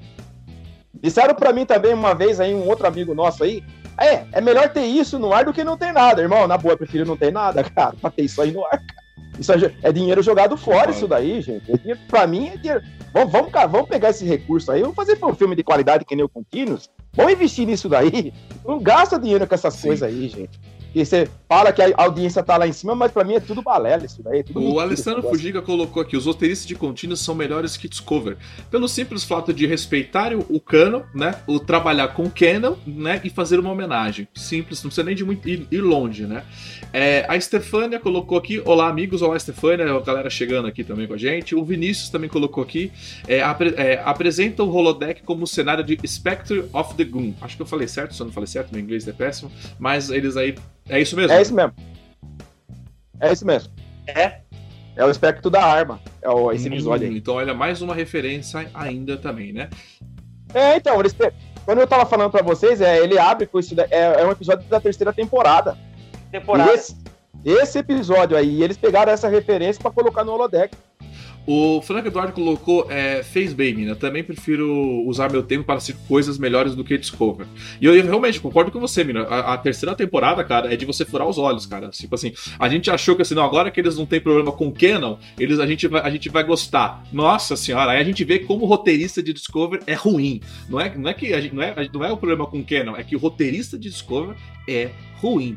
Disseram para mim também uma vez aí, um outro amigo nosso aí, é, é melhor ter isso no ar do que não ter nada, irmão. Na boa, eu prefiro não ter nada, [LAUGHS] cara, pra ter isso aí no ar, cara. Isso é, é dinheiro jogado fora, isso daí, gente. É pra mim é dinheiro. Vamos, vamos, vamos pegar esse recurso aí, vamos fazer um filme de qualidade que nem o Contínuos. Vamos investir nisso daí. Não gasta dinheiro com essas Sim. coisas aí, gente. E você fala que a audiência tá lá em cima, mas para mim é tudo balela isso daí. É o mentira, Alessandro Fujiga colocou aqui: os roteiristas de contínuos são melhores que Discover. Pelo simples fato de respeitar o canon, né? O trabalhar com canon, né? E fazer uma homenagem. Simples, não precisa nem de muito ir, ir longe, né? É, a Stefânia colocou aqui: Olá, amigos, olá, Stefânia, a galera chegando aqui também com a gente. O Vinícius também colocou aqui: é, apre, é, apresenta o holodeck como cenário de Spectre of the Goon. Acho que eu falei certo, se eu não falei certo, meu inglês é péssimo, mas eles aí é isso mesmo? É isso mesmo. É isso mesmo. É? É o espectro da arma. É o, esse hum, episódio aí. Então, olha, mais uma referência ainda também, né? É, então, eles, quando eu tava falando pra vocês, é, ele abre com isso. É, é um episódio da terceira temporada. Temporada. Esse, esse, episódio aí, eles pegaram essa referência para colocar no holodeck. O Frank Eduardo colocou é, fez bem, mina. Também prefiro usar meu tempo para assistir coisas melhores do que Discover. E eu, eu realmente concordo com você, mina. A, a, terceira temporada, cara, é de você furar os olhos, cara. Tipo assim, a gente achou que assim, não, agora que eles não têm problema com Canon, eles, a, gente vai, a gente vai gostar. Nossa senhora, aí a gente vê como o roteirista de Discover é ruim. Não é, não é que a gente, não, é, não é o problema com Canon, é que o roteirista de Discover é ruim.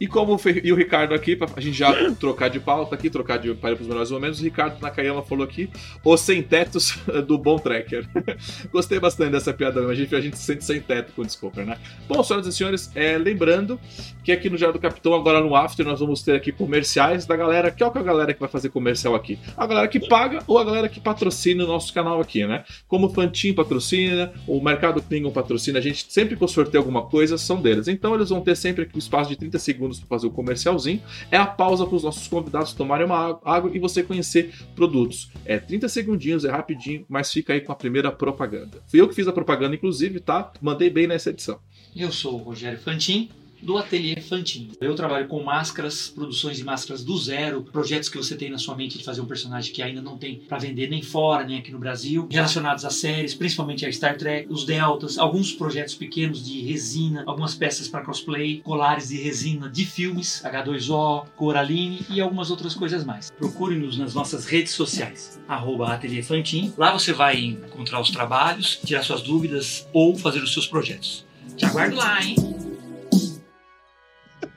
E como o, e o Ricardo aqui, pra a gente já trocar de pauta aqui, trocar de para os melhores momentos, o Ricardo Nakayama falou aqui, os sem tetos [LAUGHS] do bom tracker. [LAUGHS] Gostei bastante dessa piada, a gente, a gente se sente sem teto com o Discover, né? Bom, senhoras e senhores, é, lembrando que aqui no Diário do Capitão, agora no After, nós vamos ter aqui comerciais da galera. Que é a galera que vai fazer comercial aqui? A galera que paga ou a galera que patrocina o nosso canal aqui, né? Como o Fantin patrocina, o Mercado Klingon patrocina, a gente sempre que eu sorteio alguma coisa, são deles. Então eles vão ter sempre aqui o espaço de 30 segundos para fazer o comercialzinho. É a pausa para os nossos convidados tomarem uma água e você conhecer produtos. É 30 segundinhos, é rapidinho, mas fica aí com a primeira propaganda. Fui eu que fiz a propaganda, inclusive, tá? Mandei bem nessa edição. Eu sou o Rogério Fantin do Ateliê Fantin. Eu trabalho com máscaras, produções de máscaras do zero, projetos que você tem na sua mente de fazer um personagem que ainda não tem para vender nem fora, nem aqui no Brasil, relacionados a séries, principalmente a Star Trek, os Deltas, alguns projetos pequenos de resina, algumas peças para cosplay, colares de resina de filmes, H2O, Coraline e algumas outras coisas mais. Procure-nos nas nossas redes sociais, arroba Ateliê Fantin. Lá você vai encontrar os trabalhos, tirar suas dúvidas ou fazer os seus projetos. Te aguardo lá, hein?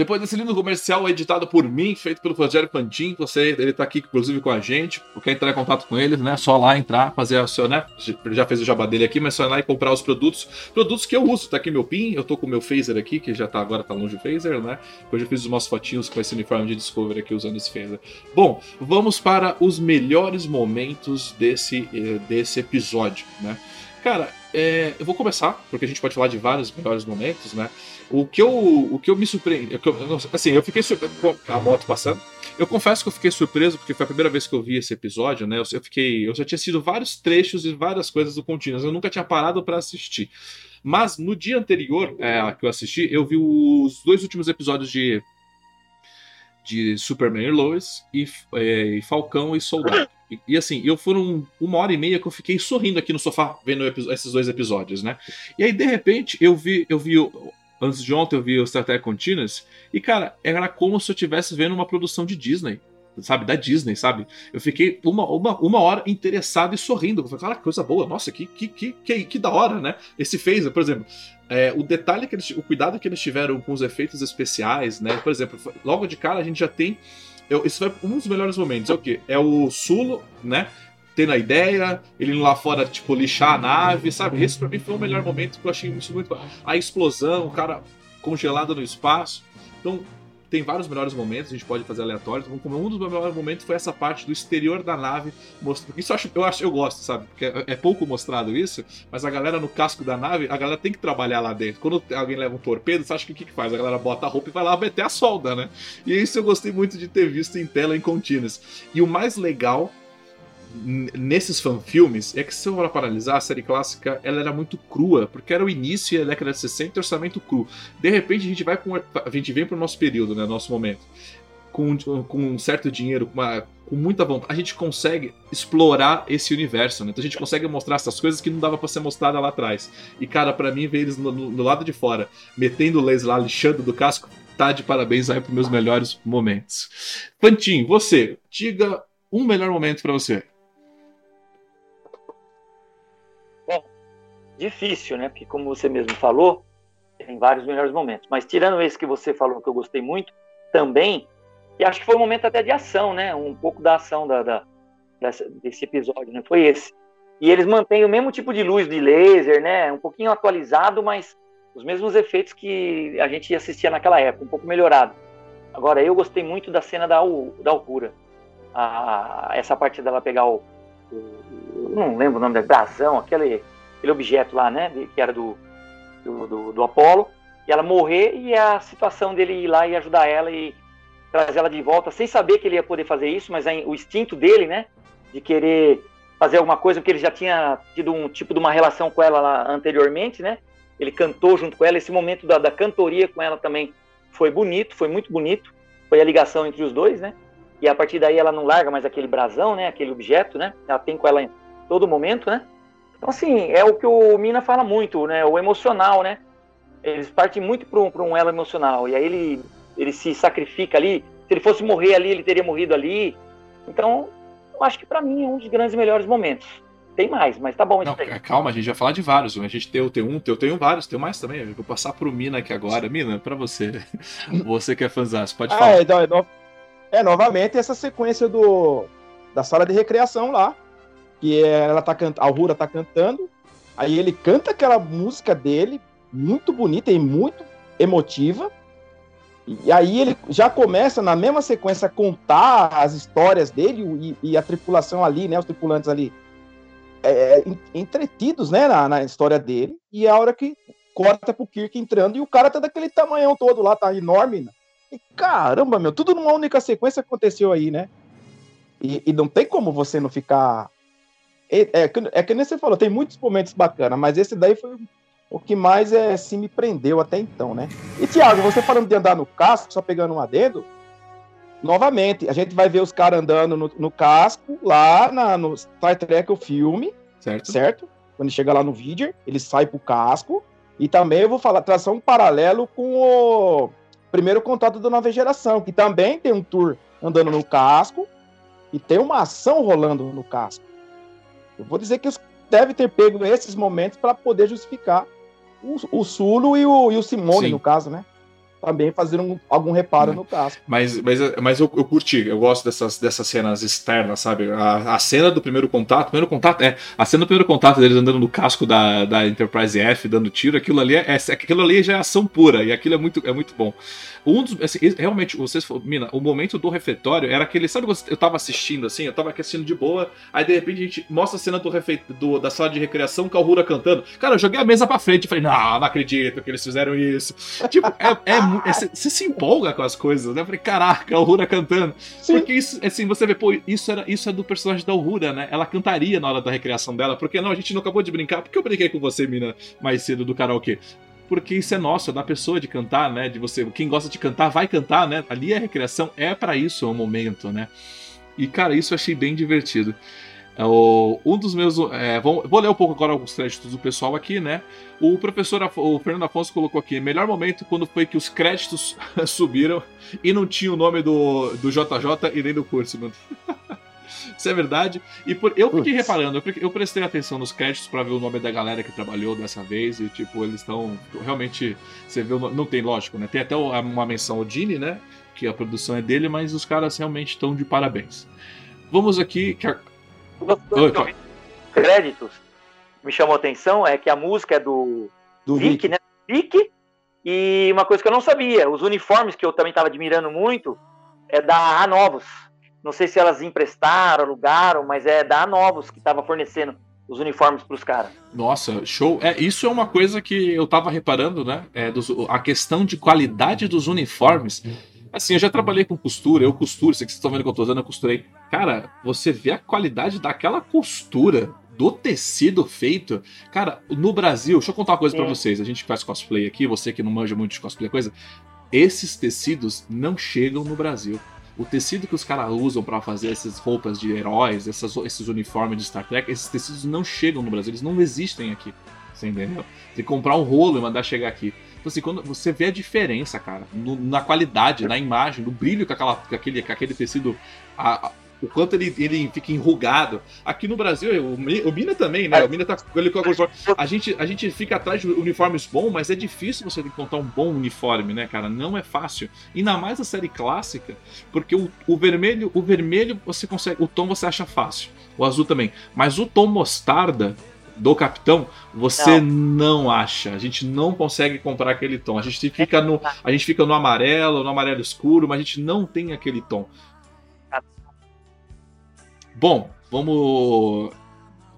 Depois desse lindo comercial editado por mim, feito pelo Rogério Pantin, você, ele tá aqui inclusive com a gente. Quer entrar em contato com eles, né? Só lá entrar, fazer o seu, né? Já fez o jabá dele aqui, mas só ir lá e comprar os produtos. Produtos que eu uso. Tá aqui meu pin, eu tô com o meu phaser aqui, que já tá agora tá longe o phaser, né? Eu fiz umas fotinhos com esse uniforme de Discovery aqui usando esse phaser. Bom, vamos para os melhores momentos desse, eh, desse episódio, né? Cara, é, eu vou começar, porque a gente pode falar de vários melhores momentos, né? O que eu, o que eu me surpreendi. Assim, eu fiquei surpreso a moto passando. Eu confesso que eu fiquei surpreso, porque foi a primeira vez que eu vi esse episódio, né? Eu, eu fiquei. Eu já tinha sido vários trechos e várias coisas do Contínuo, eu nunca tinha parado para assistir. Mas no dia anterior é, que eu assisti, eu vi os dois últimos episódios de. De Superman e Lois e, é, e Falcão e Soldado. E, e, assim, eu foram uma hora e meia que eu fiquei sorrindo aqui no sofá vendo esses dois episódios, né? E aí, de repente, eu vi, eu vi Antes de ontem eu vi o Trek Continuous e, cara, era como se eu estivesse vendo uma produção de Disney sabe, da Disney, sabe? Eu fiquei uma, uma, uma hora interessado e sorrindo. Falei, cara, coisa boa, nossa, que, que, que, que, que da hora, né? Esse fez, por exemplo, é, o detalhe que eles, o cuidado que eles tiveram com os efeitos especiais, né? Por exemplo, logo de cara a gente já tem. Eu, esse foi um dos melhores momentos. É o quê? É o Sulo, né? tendo a ideia, ele lá fora, tipo, lixar a nave, sabe? Esse pra mim foi o melhor momento que eu achei isso muito. A explosão, o cara congelado no espaço. Então, tem vários melhores momentos, a gente pode fazer aleatórios. Um dos melhores momentos foi essa parte do exterior da nave. Mostrando. Isso eu acho, eu acho, eu gosto, sabe? Porque é, é pouco mostrado isso, mas a galera no casco da nave, a galera tem que trabalhar lá dentro. Quando alguém leva um torpedo, você acha que o que, que faz? A galera bota a roupa e vai lá meter a solda, né? E isso eu gostei muito de ter visto em tela em contínuas. E o mais legal nesses fanfilmes é que se eu for paralisar, a série clássica ela era muito crua, porque era o início da década de 60 orçamento cru. De repente a gente vai com a gente vem para o nosso período, né, nosso momento. Com, com um certo dinheiro, com, uma, com muita vontade, a gente consegue explorar esse universo, né? Então a gente consegue mostrar essas coisas que não dava para ser mostrada lá atrás. E cara, para mim ver eles no, no, no, lado de fora, metendo o laser lá, lixando do casco, tá de parabéns aí para meus melhores momentos. Pantin, você, diga um melhor momento para você. Difícil, né? Porque como você mesmo falou, tem vários melhores momentos. Mas tirando esse que você falou que eu gostei muito, também, e acho que foi um momento até de ação, né? Um pouco da ação da, da dessa, desse episódio, né? Foi esse. E eles mantêm o mesmo tipo de luz de laser, né? Um pouquinho atualizado, mas os mesmos efeitos que a gente assistia naquela época, um pouco melhorado. Agora, eu gostei muito da cena da, da Alcura. A, essa parte dela pegar o, o, Não lembro o nome da brasão, aquele aquele objeto lá, né, que era do, do, do, do Apolo, e ela morrer e a situação dele ir lá e ajudar ela e trazer ela de volta, sem saber que ele ia poder fazer isso, mas o instinto dele, né, de querer fazer alguma coisa, porque ele já tinha tido um tipo de uma relação com ela lá anteriormente, né, ele cantou junto com ela, esse momento da, da cantoria com ela também foi bonito, foi muito bonito, foi a ligação entre os dois, né, e a partir daí ela não larga mais aquele brasão, né, aquele objeto, né, ela tem com ela em todo momento, né, então, assim, é o que o Mina fala muito, né? O emocional, né? Eles partem muito para um, um elo emocional. E aí ele, ele se sacrifica ali. Se ele fosse morrer ali, ele teria morrido ali. Então, acho que para mim é um dos grandes melhores momentos. Tem mais, mas tá bom Não, isso aí. calma, a gente vai falar de vários. A gente tem, tem um, eu tenho vários, tenho mais também. Eu vou passar pro Mina aqui agora. Mina, pra você. [LAUGHS] Você que é fãzão, pode falar. Ah, então, é, no- é, novamente essa sequência do da sala de recreação lá, que é, ela tá cantando, a Aurora tá cantando, aí ele canta aquela música dele, muito bonita e muito emotiva. E aí ele já começa na mesma sequência a contar as histórias dele e, e a tripulação ali, né, os tripulantes ali é, en- entretidos, né, na, na história dele. E é a hora que corta pro Kirk entrando e o cara tá daquele tamanhão todo lá, tá enorme, né? E caramba, meu, tudo numa única sequência aconteceu aí, né? E, e não tem como você não ficar. É, é, que- é que nem você falou, tem muitos momentos bacanas, mas esse daí foi o que mais é, se me prendeu até então, né? E Thiago, você falando de andar no casco, só pegando um adendo, novamente, a gente vai ver os caras andando no, no casco lá na, no Star Trek, o filme, Certo? certo? Quando chega lá no vídeo, ele sai pro casco. E também eu vou falar, traçar um paralelo com o primeiro contato da nova geração, que também tem um tour andando no casco e tem uma ação rolando no casco. Eu vou dizer que os deve ter pego esses momentos para poder justificar o, o Sulo e o, e o Simone, Sim. no caso, né? Também fazendo um- algum reparo no casco. Mas, mas, mas eu, eu curti, eu gosto dessas, dessas cenas externas, sabe? A, a cena do primeiro contato, primeiro contato, é, a cena do primeiro contato deles andando no casco da, da Enterprise F, dando tiro, aquilo ali é, é- aquilo ali já é ação pura, e aquilo é muito, é muito bom. Um dos, assim, realmente, vocês, Mina, o momento do refeitório era aquele, sabe quando eu tava assistindo assim, eu tava assistindo de boa, aí de repente a gente mostra a cena do, refe, do da sala de recreação com a Rura cantando. Cara, eu joguei a mesa pra frente e falei, não, não acredito que eles fizeram isso. tipo, é, é, é- você se empolga com as coisas, né? Eu falei, caraca, a Rura cantando. Sim. Porque isso, assim, você vê, pô, isso, era, isso é do personagem da Uhura, né? Ela cantaria na hora da recreação dela. Por que não? A gente não acabou de brincar. Por que eu brinquei com você, mina, mais cedo do karaokê? Porque isso é nosso, é da pessoa de cantar, né? De você, quem gosta de cantar vai cantar, né? Ali a recreação é pra isso, é o momento, né? E cara, isso eu achei bem divertido. É, Um dos meus. é, vou, vou ler um pouco agora alguns créditos do pessoal aqui, né? O professor o Fernando Afonso colocou aqui: melhor momento quando foi que os créditos [LAUGHS] subiram e não tinha o nome do, do JJ e nem do curso, [LAUGHS] Isso é verdade. E por, eu fiquei Putz. reparando, eu, eu prestei atenção nos créditos pra ver o nome da galera que trabalhou dessa vez. E, tipo, eles estão. Realmente. Você no- Não tem lógico, né? Tem até uma menção ao Dini, né? Que a produção é dele, mas os caras realmente estão de parabéns. Vamos aqui. que a- Oi, Cláudio. Créditos me chamou a atenção é que a música é do Do Vic, Vic. né? Vic. E uma coisa que eu não sabia, os uniformes que eu também estava admirando muito é da Anovos. Não sei se elas emprestaram, alugaram, mas é da Anovos que estava fornecendo os uniformes para os caras. Nossa, show. É, isso é uma coisa que eu tava reparando, né? É, dos- a questão de qualidade dos uniformes. Assim, eu já trabalhei com costura, eu costuro, sei que vocês estão vendo que eu tô usando, eu costurei. Cara, você vê a qualidade daquela costura, do tecido feito. Cara, no Brasil, deixa eu contar uma coisa pra Sim. vocês. A gente faz cosplay aqui, você que não manja muito de cosplay, coisa. Esses tecidos não chegam no Brasil. O tecido que os caras usam pra fazer essas roupas de heróis, essas, esses uniformes de Star Trek, esses tecidos não chegam no Brasil, eles não existem aqui. Você entendeu? Tem que comprar um rolo e mandar chegar aqui. Então, assim, quando você vê a diferença, cara, no- na qualidade, na imagem, no brilho que, aquela, que, aquele, que aquele tecido. a- a- o quanto ele, ele fica enrugado. Aqui no Brasil, o, o Mina também, né? O Mina tá com ele com a gente, a gente fica atrás de uniformes bons, mas é difícil você encontrar um bom uniforme, né, cara? Não é fácil. Ainda mais a série clássica, porque o, o vermelho, o vermelho você consegue, o tom você acha fácil. O azul também. Mas o tom mostarda do capitão, você não. acha. A gente não consegue comprar aquele tom. A gente fica no, a gente fica no amarelo, no amarelo escuro, mas a gente não tem aquele tom. Bom, vamos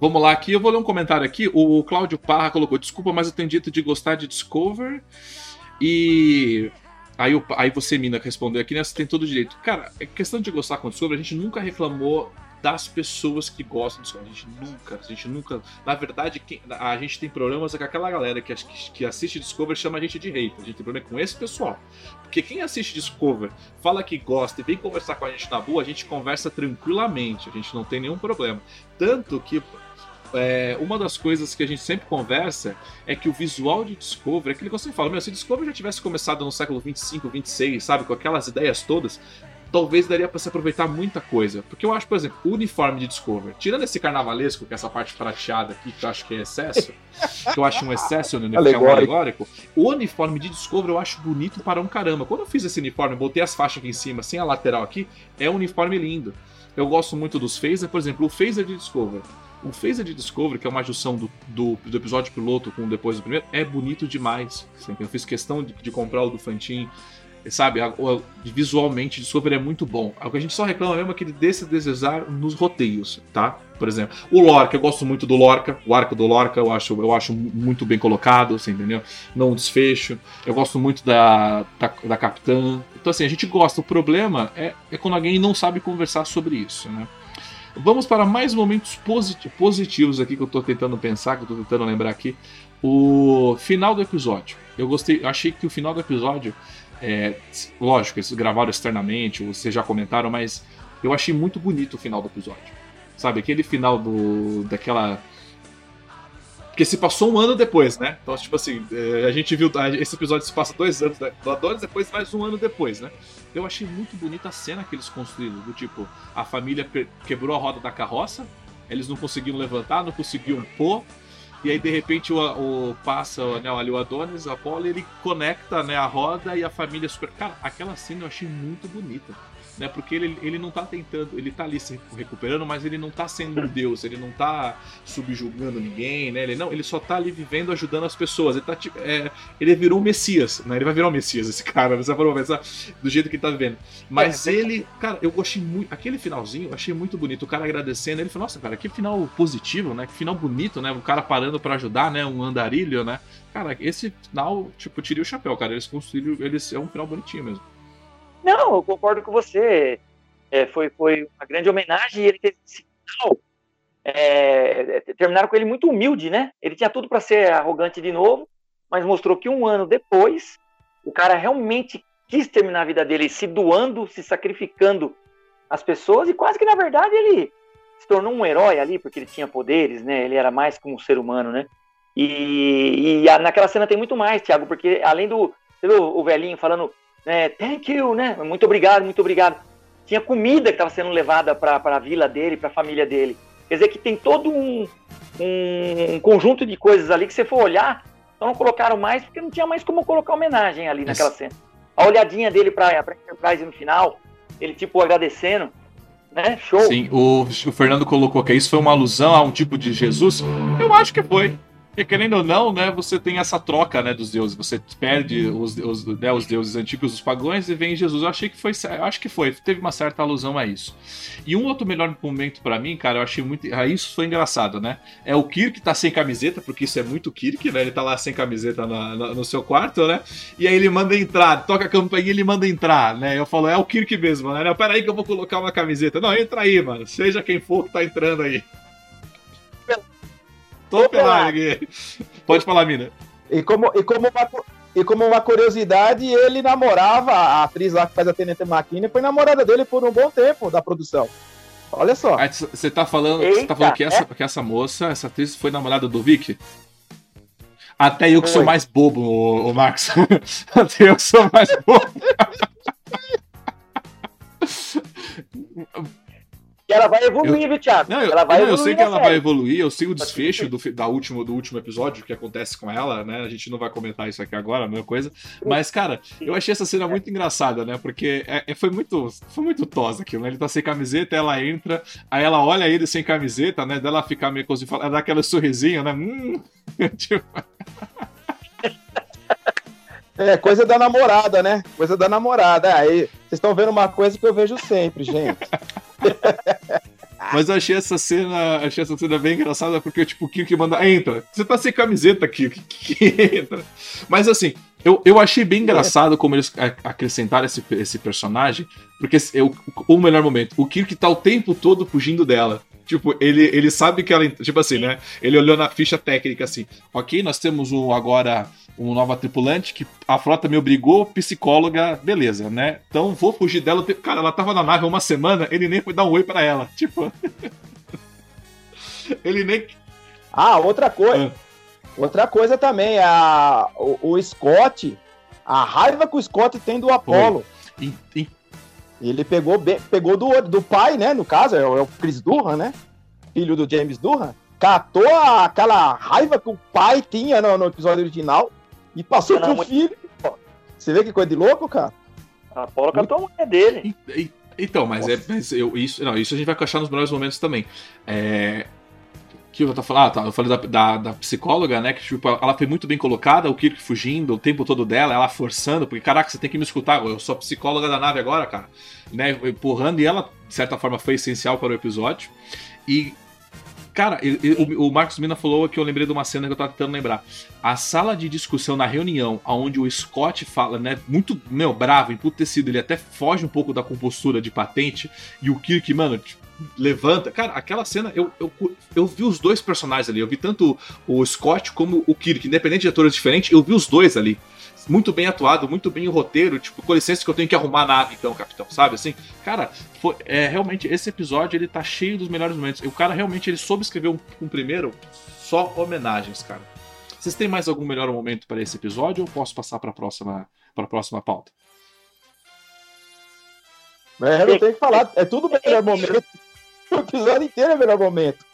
Vamos lá aqui, eu vou ler um comentário aqui. O Cláudio Parra colocou: desculpa, mas eu tenho dito de gostar de Discover. E aí, aí você, Mina, respondeu aqui, né? Você tem todo o direito. Cara, é questão de gostar com Discover, a gente nunca reclamou das pessoas que gostam Discover. A gente nunca, a gente nunca. Na verdade, a gente tem problemas com aquela galera que, que, assiste Discover chama a gente de hater. A gente tem problema com esse pessoal. Porque quem assiste Discover, fala que gosta e vem conversar com a gente na boa, a gente conversa tranquilamente, a gente não tem nenhum problema. Tanto que é, uma das coisas que a gente sempre conversa é que o visual de Discovery, é aquele que sempre falo, meu, se Discovery já tivesse começado no século 25, 26, sabe, com aquelas ideias todas, talvez daria para se aproveitar muita coisa. Porque eu acho, por exemplo, o uniforme de Discover, tirando esse carnavalesco, que é essa parte prateada aqui, que eu acho que é excesso, que eu acho um excesso no uniforme alegórico. alegórico, o uniforme de Discover eu acho bonito para um caramba. Quando eu fiz esse uniforme, botei as faixas aqui em cima, sem a lateral aqui, é um uniforme lindo. Eu gosto muito dos phaser, por exemplo, o phaser de Discover. O phaser de Discovery, que é uma junção do, do, do, episódio piloto com depois do primeiro, é bonito demais. Eu fiz questão de, de comprar o do Fantin sabe? Visualmente, Discovery é muito bom. O que a gente só reclama mesmo é que ele deixa a desejar nos roteiros, tá? Por exemplo, o Lorca, eu gosto muito do Lorca, o arco do Lorca eu acho, eu acho muito bem colocado, você entendeu? Não desfecho. Eu gosto muito da, da, da Capitã. Então, assim, a gente gosta. O problema é, é quando alguém não sabe conversar sobre isso, né? Vamos para mais momentos positivos aqui que eu estou tentando pensar, que eu tô tentando lembrar aqui. O final do episódio. Eu gostei, achei que o final do episódio é, lógico, eles gravaram externamente, vocês já comentaram, mas eu achei muito bonito o final do episódio. Sabe, aquele final do daquela porque se passou um ano depois, né? Então, tipo assim, é, a gente viu. Esse episódio se passa dois anos, né? dois depois, mais um ano depois, né? Eu achei muito bonita a cena que eles construíram. Do tipo, a família quebrou a roda da carroça, eles não conseguiam levantar, não conseguiam pôr, e aí, de repente, o, o passa né, ali o Adonis, a Apolo, ele conecta né, a roda e a família super. Cara, aquela cena eu achei muito bonita né? Porque ele, ele não tá tentando, ele tá ali se recuperando, mas ele não tá sendo um deus, ele não tá subjugando ninguém, né? Ele não, ele só tá ali vivendo, ajudando as pessoas. Ele tá é, ele virou um messias, né? Ele vai virar um messias esse cara, você falou pensar do jeito que ele tá vivendo. Mas é, ele, cara, eu gostei muito, aquele finalzinho, eu achei muito bonito, o cara agradecendo, ele falou: "Nossa, cara, que final positivo, né? Que final bonito, né? O cara parando para ajudar, né? Um andarilho, né? Cara, esse final, tipo, tirei o chapéu, cara. Eles construíram, eles é um final bonitinho mesmo. Não, eu concordo com você. É, foi, foi uma grande homenagem e ele teve esse final. É, terminaram com ele muito humilde, né? Ele tinha tudo para ser arrogante de novo, mas mostrou que um ano depois o cara realmente quis terminar a vida dele se doando, se sacrificando as pessoas e quase que na verdade ele se tornou um herói ali porque ele tinha poderes, né? Ele era mais como um ser humano, né? E, e naquela cena tem muito mais, Thiago, porque além do o velhinho falando né, thank you, né? Muito obrigado, muito obrigado. Tinha comida que estava sendo levada para a vila dele, para a família dele. Quer dizer que tem todo um, um, um, conjunto de coisas ali que você for olhar, só não colocaram mais porque não tinha mais como colocar homenagem ali naquela Isso. cena. A olhadinha dele para a Enterprise no final, ele tipo agradecendo, né? Show. Sim, o, o Fernando colocou que isso foi uma alusão a um tipo de Jesus. Eu acho que foi. Porque querendo ou não, né, você tem essa troca, né, dos deuses. Você perde os, os, né, os deuses antigos, os pagãos, e vem Jesus. Eu achei que foi, acho que foi, teve uma certa alusão a isso. E um outro melhor momento para mim, cara, eu achei muito, ah, isso foi engraçado, né? É o Kirk tá sem camiseta, porque isso é muito Kirk, né? Ele tá lá sem camiseta na, no seu quarto, né? E aí ele manda entrar, toca a campainha e ele manda entrar, né? Eu falo, é o Kirk mesmo, né? Não, pera aí que eu vou colocar uma camiseta. Não, entra aí, mano. Seja quem for que tá entrando aí. Tô pelado aqui. Pode falar, Mina. E como, e, como uma, e como uma curiosidade, ele namorava a atriz lá que faz a Tenente Maquina, foi namorada dele por um bom tempo da produção. Olha só. Você tá falando, você tá falando que, essa, que essa moça, essa atriz foi namorada do Vic? Até eu que sou mais bobo, o, o Max. [LAUGHS] Até eu que sou mais bobo. [LAUGHS] [LAUGHS] ela vai evoluir, viu, Thiago? Não, eu, ela vai não, eu sei que ela série. vai evoluir, eu sei o desfecho do, da último, do último episódio, que acontece com ela, né? A gente não vai comentar isso aqui agora, a mesma coisa. Mas, cara, eu achei essa cena muito engraçada, né? Porque é, é, foi muito foi muito tosa aquilo, né? Ele tá sem camiseta, ela entra, aí ela olha ele sem camiseta, né? Dela ficar meio coisa, ela dá aquele sorrisinho, né? Hum, [LAUGHS] tipo... É, coisa da namorada, né? Coisa da namorada. Aí, vocês estão vendo uma coisa que eu vejo sempre, gente. [LAUGHS] Mas eu achei essa cena, achei essa cena bem engraçada, porque tipo, o Kirk manda, entra, você tá sem camiseta, Kirk, que [LAUGHS] entra. Mas assim, eu, eu achei bem engraçado como eles acrescentaram esse, esse personagem, porque eu, o melhor momento, o Kirk tá o tempo todo fugindo dela. Tipo, ele, ele sabe que ela. Tipo assim, né? Ele olhou na ficha técnica assim: ok, nós temos um agora uma nova tripulante que a frota me obrigou, psicóloga, beleza, né? Então vou fugir dela. Cara, ela tava na nave uma semana, ele nem foi dar um oi para ela. [LAUGHS] Tipo. ele nem. Ah, outra coisa. Ah. Outra coisa também, a, o, o, Scott, a raiva que o Scott tem do Apollo. Ele pegou, pegou do, do pai, né? No caso, é o, é o Chris Durham, né? Filho do James Durham. Catou a, aquela raiva que o pai tinha no, no episódio original e passou pro filho. Você vê que coisa de louco, cara? A Paula catou a mulher dele. E- e- Então, mas, é, mas eu, isso, não, isso a gente vai achar nos melhores momentos também. É, que eu tô falando, ah, tá, eu falei da, da, da psicóloga, né? Que tipo, ela foi muito bem colocada, o Kirk fugindo o tempo todo dela, ela forçando, porque caraca, você tem que me escutar, eu sou a psicóloga da nave agora, cara, né? Empurrando, e ela, de certa forma, foi essencial para o episódio. E, cara, o Marcos Mina falou que eu lembrei de uma cena que eu tava tentando lembrar. A sala de discussão na reunião, onde o Scott fala, né, muito, meu, bravo, emputecido, ele até foge um pouco da compostura de patente, e o Kirk, mano, tipo, levanta. Cara, aquela cena, eu, eu, eu vi os dois personagens ali, eu vi tanto o Scott como o Kirk, independente de atores diferentes, eu vi os dois ali. Muito bem atuado, muito bem o roteiro, tipo, com licença que eu tenho que arrumar a nave, então, capitão, sabe? Assim, cara, foi, é, realmente, esse episódio, ele tá cheio dos melhores momentos. E o cara, realmente, ele soube escrever um, um primeiro, só homenagens, cara. Vocês têm mais algum melhor momento para esse episódio ou posso passar para a próxima, pra próxima pauta? É, eu não tenho que falar. É tudo melhor momento. [LAUGHS] O episódio inteiro é melhor momento.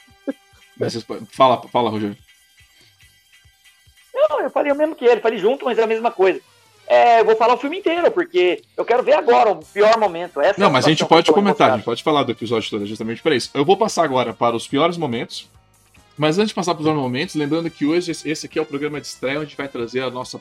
Mas fala, fala, Rogério. Não, eu falei o mesmo que ele, falei junto, mas é a mesma coisa. É, eu vou falar o filme inteiro, porque eu quero ver agora o pior momento. Essa é Não, mas a gente pode comentar, a gente pode falar do episódio todo, justamente para isso. Eu vou passar agora para os piores momentos. Mas antes de passar para os momentos, lembrando que hoje esse aqui é o programa de estreia onde a gente vai trazer a nossa,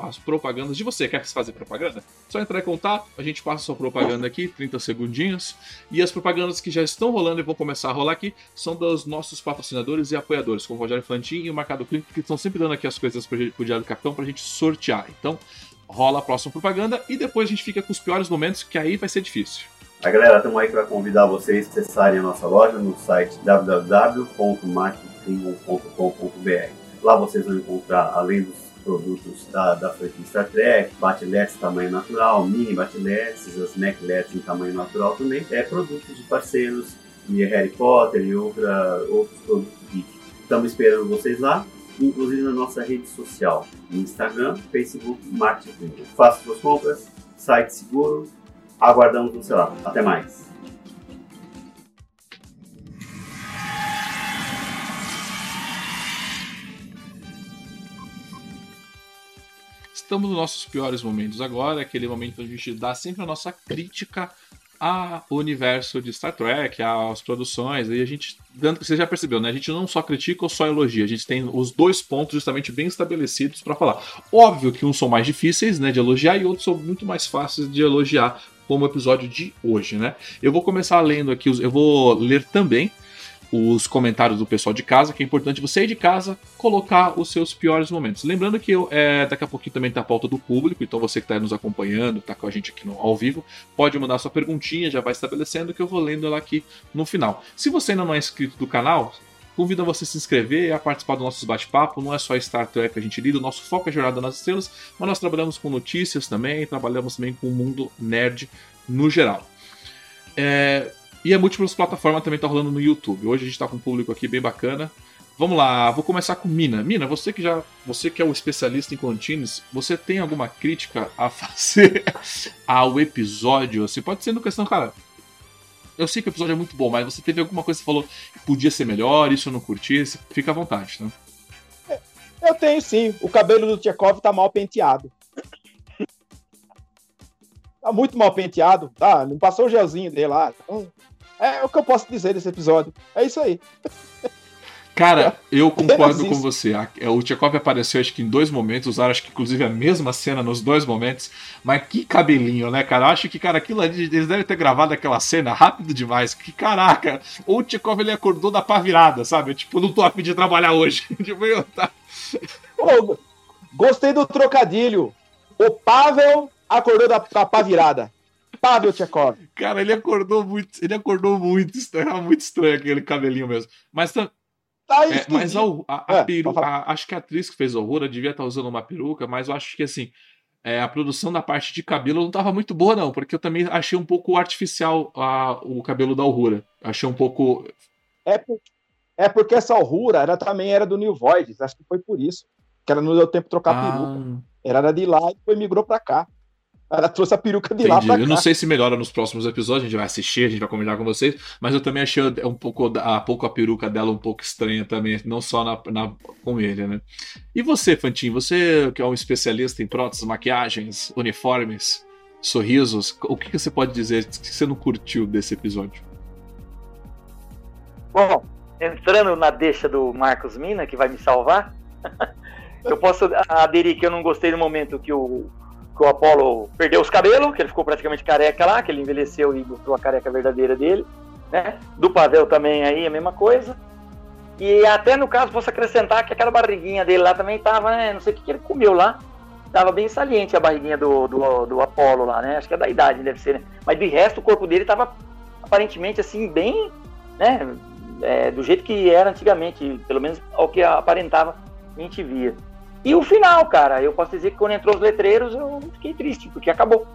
as propagandas de você. Quer fazer propaganda? Só entrar em contato, a gente passa a sua propaganda aqui, 30 segundinhos. E as propagandas que já estão rolando e vão começar a rolar aqui são dos nossos patrocinadores e apoiadores, como o Rogério Fantin e o Marcado Clínico, que estão sempre dando aqui as coisas para o Diário do Capitão para a gente sortear. Então, rola a próxima propaganda e depois a gente fica com os piores momentos, que aí vai ser difícil. A galera, estamos aí para convidar vocês a acessarem a nossa loja no site www.marketing.com.br. Lá vocês vão encontrar, além dos produtos da, da Star Trek, batiletes tamanho natural, mini batiletes, as necklets em tamanho natural também, é produtos de parceiros de Harry Potter e outra, outros produtos geek. Estamos esperando vocês lá, inclusive na nossa rede social, Instagram, Facebook, Marketing. Faça suas compras, site seguro, aguardamos você lá. Até mais. Estamos nos nossos piores momentos agora, aquele momento onde a gente dá sempre a nossa crítica ao universo de Star Trek, às produções, e a gente, tanto que você já percebeu, né? A gente não só critica ou só elogia, a gente tem os dois pontos justamente bem estabelecidos para falar. Óbvio que uns são mais difíceis, né, de elogiar e outros são muito mais fáceis de elogiar, como o episódio de hoje, né? Eu vou começar lendo aqui, eu vou ler também os comentários do pessoal de casa, que é importante você ir de casa colocar os seus piores momentos. Lembrando que eu, é, daqui a pouquinho também tá a pauta do público, então você que está nos acompanhando, tá com a gente aqui no, ao vivo, pode mandar sua perguntinha, já vai estabelecendo que eu vou lendo ela aqui no final. Se você ainda não é inscrito do canal, convido você a se inscrever e a participar do nosso bate-papo. Não é só Star Trek que a gente lida, o nosso foco é Jornada nas Estrelas, mas nós trabalhamos com notícias também, trabalhamos também com o mundo nerd no geral. É, e a múltiplas plataformas também tá rolando no YouTube. Hoje a gente tá com um público aqui bem bacana. Vamos lá, vou começar com Mina. Mina, você que já, você que é o especialista em contínuos, você tem alguma crítica a [LAUGHS] fazer ao episódio? Assim, pode ser no questão, cara. Eu sei que o episódio é muito bom, mas você teve alguma coisa que falou que podia ser melhor, isso eu não curti, fica à vontade, né? Eu tenho sim. O cabelo do Tchekov tá mal penteado. Tá muito mal penteado, tá? Não passou o gelzinho dele lá. Então, é o que eu posso dizer desse episódio. É isso aí. Cara, eu [LAUGHS] concordo com você. É, O Tchekov apareceu, acho que em dois momentos, usaram, acho que inclusive a mesma cena nos dois momentos. Mas que cabelinho, né, cara? Eu acho que, cara, aquilo ali, eles devem ter gravado aquela cena rápido demais. Que caraca! Ou o Tchekov ele acordou da pá virada, sabe? Tipo, não tô a fim de trabalhar hoje. [LAUGHS] tipo, eu, tá. Ô, gostei do trocadilho. O Pavel acordou da, da pá virada. Pavel Tchekov. Cara, ele acordou muito. Ele acordou muito. Era muito estranho aquele cabelinho mesmo. Mas Tá É, mas a, a, a É, peru- pode a- acho que a atriz que fez a Aurora devia estar usando uma peruca, mas eu acho que assim, é, a produção da parte de cabelo não estava muito boa, não, porque eu também achei um pouco artificial a- o cabelo da Aurora. Achei um pouco. É, por- é porque essa Aurora ela também era do New Voids. Acho que foi por isso. Que ela não deu tempo de trocar a peruca. Ah, Ela era de lá e depois migrou pra cá. Ela trouxe a peruca de Entendi. lá pra cá. Eu não sei se melhora nos próximos episódios, a gente vai assistir, a gente vai comentar com vocês, mas eu também achei um pouco a, pouco a peruca dela um pouco estranha também, não só na, na com ele, né? E você, Fantin, você que é um especialista em próteses, maquiagens, uniformes, sorrisos, o que, que você pode dizer que você não curtiu desse episódio? Bom, entrando na deixa do Marcos Mina, que vai me salvar, [LAUGHS] eu posso aderir que eu não gostei do momento que o, que o Apollo perdeu os cabelos, que ele ficou praticamente careca lá, que ele envelheceu e mostrou a careca verdadeira dele. Né? Do Pavel também aí a mesma coisa. E até no caso posso acrescentar que aquela barriguinha dele lá também tava, né? Não sei o que, que ele comeu lá. Tava bem saliente a barriguinha do, do, do Apollo lá, né? Acho que é da idade, deve ser, né? Mas de resto o corpo dele tava aparentemente assim, bem, né? É, do jeito que era antigamente, pelo menos ao que aparentava a gente via. E o final, cara, eu posso dizer que quando entrou os letreiros eu fiquei triste, porque acabou.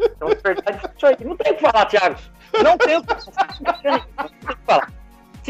Então, de verdade, isso aí. Não tem o que falar, Thiago. Não tem o que falar.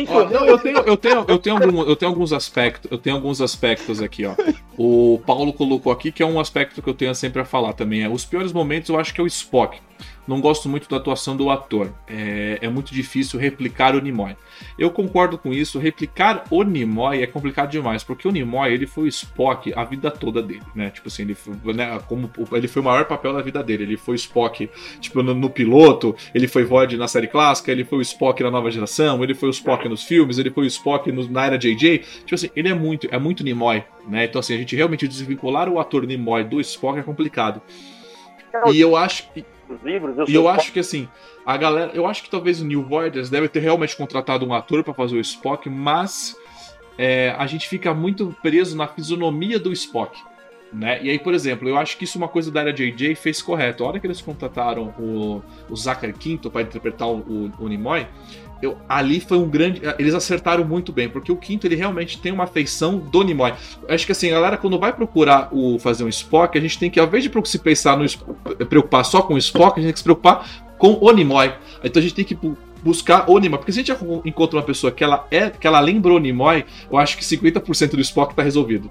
Ó, não, eu tenho, eu tenho, eu tenho, algum, eu tenho alguns aspectos, eu tenho alguns aspectos aqui, ó. O Paulo colocou aqui que é um aspecto que eu tenho sempre a falar também. É os piores momentos, eu acho que é o Spock. Não gosto muito da atuação do ator. É, é muito difícil replicar o Nimoy. Eu concordo com isso. Replicar o Nimoy é complicado demais, porque o Nimoy ele foi o Spock a vida toda dele, né? Tipo assim, ele foi, né, como, ele foi o maior papel da vida dele. Ele foi o Spock, tipo, no, no piloto, ele foi Void na série clássica, ele foi o Spock na nova geração, ele foi o Spock nos filmes, ele foi o Spock no, na era JJ. Tipo assim, ele é muito, é muito Nimoy, né? Então assim, a gente realmente desvincular o ator Nimoy do Spock é complicado. E eu acho que livros. Eu e eu acho que assim, a galera. Eu acho que talvez o New Voiders deve ter realmente contratado um ator para fazer o Spock, mas é, a gente fica muito preso na fisionomia do Spock. Né? E aí, por exemplo, eu acho que isso é uma coisa da área JJ fez correto. A hora que eles contrataram o, o Zachary Quinto para interpretar o, o, o Nimoy, eu, ali foi um grande. Eles acertaram muito bem, porque o quinto ele realmente tem uma feição do Nimoy. Acho que assim, a galera, quando vai procurar o fazer um Spock, a gente tem que, ao invés de se pensar no preocupar só com o Spock, a gente tem que se preocupar com o Nimoy. Então a gente tem que buscar o Nimoy. Porque se a gente encontra uma pessoa que ela é, que ela lembra o Nimoy, eu acho que 50% do Spock está resolvido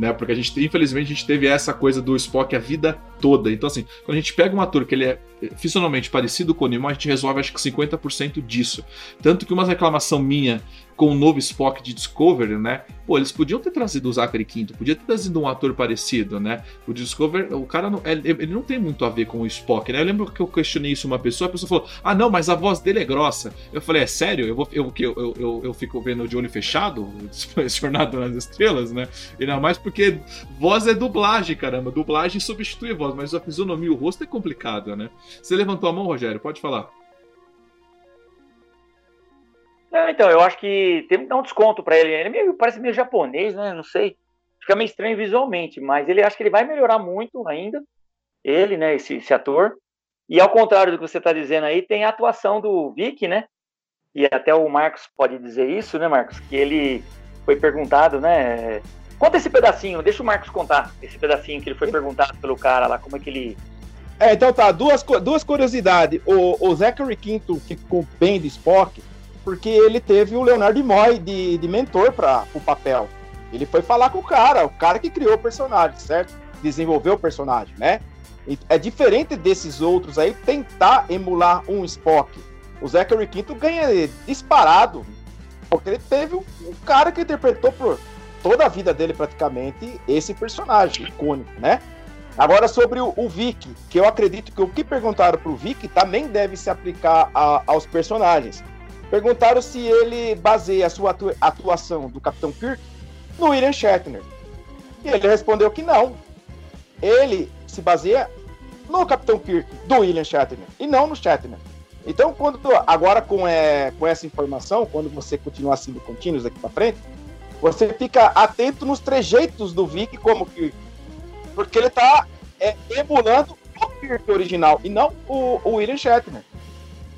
né? Porque a gente, infelizmente, a gente teve essa coisa do Spock a vida toda. Então, assim, quando a gente pega um ator que ele é fisionalmente parecido com o Nimoy, a gente resolve acho que 50% disso. Tanto que uma reclamação minha com o novo Spock de Discovery, né? Pô, eles podiam ter trazido o Zachary Quinto, podia ter trazido um ator parecido, né? O Discovery, o cara não, ele, ele, não tem muito a ver com o Spock, né? Eu lembro que eu questionei isso uma pessoa, a pessoa falou: "Ah, não, mas a voz dele é grossa". Eu falei: "É sério? Eu vou eu eu, eu, eu, eu fico vendo de olho fechado, [LAUGHS] Jornada nas Estrelas, né? Não mais porque voz é dublagem, caramba. Dublagem substitui a voz, mas a fisionomia o rosto é complicado, né? Você levantou a mão, Rogério? Pode falar. Não, então, eu acho que tem que dar um desconto para ele. Ele é meio, parece meio japonês, né? Não sei. Fica meio estranho visualmente, mas ele acha que ele vai melhorar muito ainda. Ele, né? Esse, esse ator. E ao contrário do que você está dizendo aí, tem a atuação do Vic, né? E até o Marcos pode dizer isso, né, Marcos? Que ele foi perguntado, né? Conta esse pedacinho, deixa o Marcos contar esse pedacinho que ele foi perguntado pelo cara lá, como é que ele. É, então tá, duas, duas curiosidades. O, o Zachary Quinto ficou bem de Spock porque ele teve o Leonardo Nimoy de, de mentor para o papel. Ele foi falar com o cara, o cara que criou o personagem, certo? Desenvolveu o personagem, né? E é diferente desses outros aí tentar emular um Spock. O Zachary Quinto ganha disparado, porque ele teve um, um cara que interpretou por toda a vida dele praticamente esse personagem icônico, né? Agora sobre o, o Vic, que eu acredito que o que perguntaram pro Vic também deve se aplicar a, aos personagens. Perguntaram se ele baseia a sua atuação do Capitão Kirk no William Shatner. E ele respondeu que não. Ele se baseia no Capitão Kirk do William Shatner e não no Shatner. Então, quando agora com, é, com essa informação, quando você continuar sendo contínuos aqui para frente, você fica atento nos trejeitos do Vic, como que. Porque ele está é, emulando o Kirk original e não o, o William Shatner.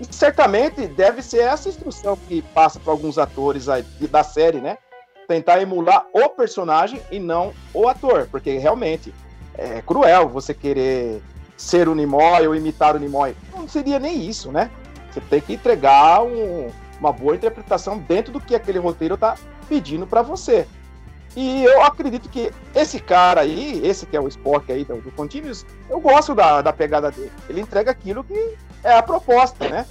E certamente deve ser essa instrução que passa para alguns atores da série, né? Tentar emular o personagem e não o ator, porque realmente é cruel você querer ser o Nimoy ou imitar o Nimoy. Não seria nem isso, né? Você tem que entregar um, uma boa interpretação dentro do que aquele roteiro está pedindo para você. E eu acredito que esse cara aí, esse que é o Spock aí do, do Continuous, eu gosto da, da pegada dele. Ele entrega aquilo que é a proposta, né?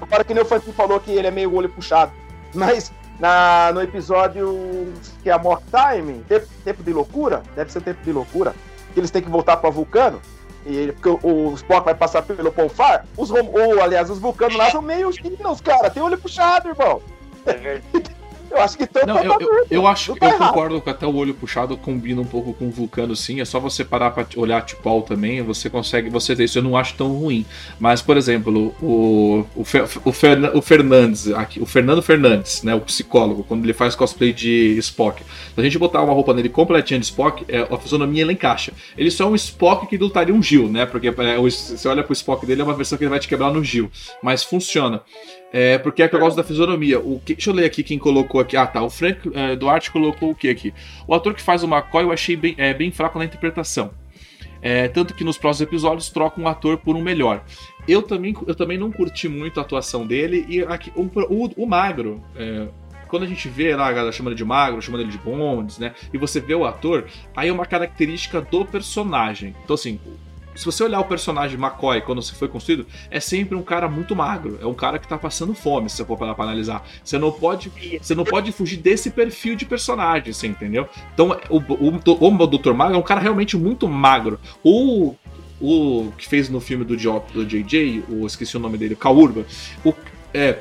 Agora que nem o Fantin falou que ele é meio olho puxado. Mas na, no episódio que é a Mock Time, tempo, tempo, de loucura, deve ser tempo de loucura, que eles têm que voltar para Vulcano, e, porque o, o Spock vai passar pelo Ponfar, os, ou, aliás, os vulcanos lá são meio os caras, tem olho puxado, irmão. É verdade. [LAUGHS] Eu acho que tanto Não, eu, eu, eu, acho, tá eu concordo que até o olho puxado combina um pouco com o Vulcano, sim. É só você parar pra olhar Tipol também, você consegue, você ter isso. Eu não acho tão ruim. Mas, por exemplo, o, o, Fer, o, Fer, o Fernandes, aqui, o Fernando Fernandes, né, o psicólogo, quando ele faz cosplay de Spock, se a gente botar uma roupa nele completinha de Spock, é, a fisionomia ela encaixa. Ele só é um Spock que lutaria um Gil, né? Porque é, você olha pro Spock dele, é uma versão que ele vai te quebrar no Gil. Mas funciona. É, porque é que eu gosto da fisionomia. O que, deixa eu ler aqui quem colocou aqui. Ah, tá. O Frank é, Duarte colocou o que aqui? O ator que faz o McCoy eu achei bem, é, bem fraco na interpretação. É, tanto que nos próximos episódios troca um ator por um melhor. Eu também, eu também não curti muito a atuação dele. E aqui, o, o, o Magro, é, quando a gente vê lá a galera chamando ele de magro, chamando ele de bondes, né? E você vê o ator, aí é uma característica do personagem. Então, assim, se você olhar o personagem McCoy quando se foi construído, é sempre um cara muito magro. É um cara que tá passando fome, se você for parar pra analisar. Você não pode, você não pode fugir desse perfil de personagem, você entendeu? Então, o, o, o Dr. Magro é um cara realmente muito magro. O o que fez no filme do, do JJ, o, esqueci o nome dele, Kaurba, o, é,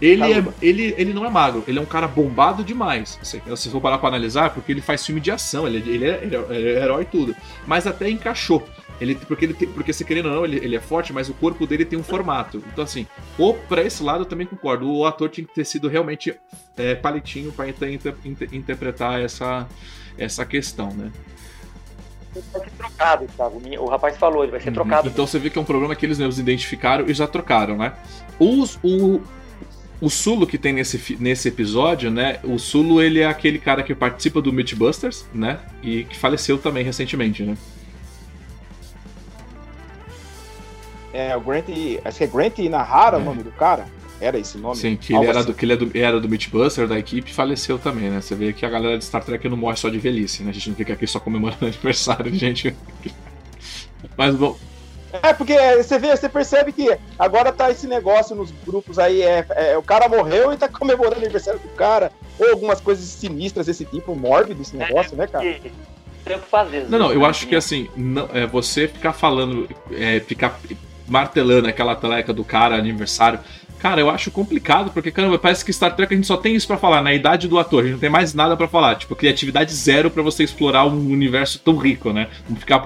ele, é, ele, ele não é magro, ele é um cara bombado demais. Se você for parar pra analisar, porque ele faz filme de ação, ele, ele, é, ele é herói e tudo. Mas até encaixou. Ele, porque ele tem, porque se querendo ou não, ele, ele é forte, mas o corpo dele tem um formato. Então, assim, ou pra esse lado eu também concordo. O ator tinha que ter sido realmente é, palitinho pra inter, inter, inter, interpretar essa, essa questão, né? vai ser trocado, Thiago. O rapaz falou, ele vai ser uhum. trocado. Então você vê que é um problema que eles mesmos identificaram e já trocaram, né? Os, o, o Sulo que tem nesse, nesse episódio, né? O Sulo ele é aquele cara que participa do Mythbusters, né? E que faleceu também recentemente, né? É, o Grant. Acho que é Grant Nahara é. o nome do cara. Era esse nome? Sim, que ele, era, assim. do, que ele era, do, era do Mythbuster da equipe e faleceu também, né? Você vê que a galera de Star Trek não morre só de velhice, né? A gente não fica aqui só comemorando [LAUGHS] aniversário de gente. Mas bom. É, porque você vê, você percebe que agora tá esse negócio nos grupos aí, é, é o cara morreu e tá comemorando o aniversário do cara, ou algumas coisas sinistras desse tipo, mórbido esse negócio, é, né, cara? Tem o que fazer. Não, não, eu acho que assim, não, é, você ficar falando, é, ficar martelando aquela teleca do cara, aniversário. Cara, eu acho complicado, porque, caramba, parece que Star Trek a gente só tem isso para falar, na idade do ator, a gente não tem mais nada para falar. Tipo, criatividade zero para você explorar um universo tão rico, né? Não ficar.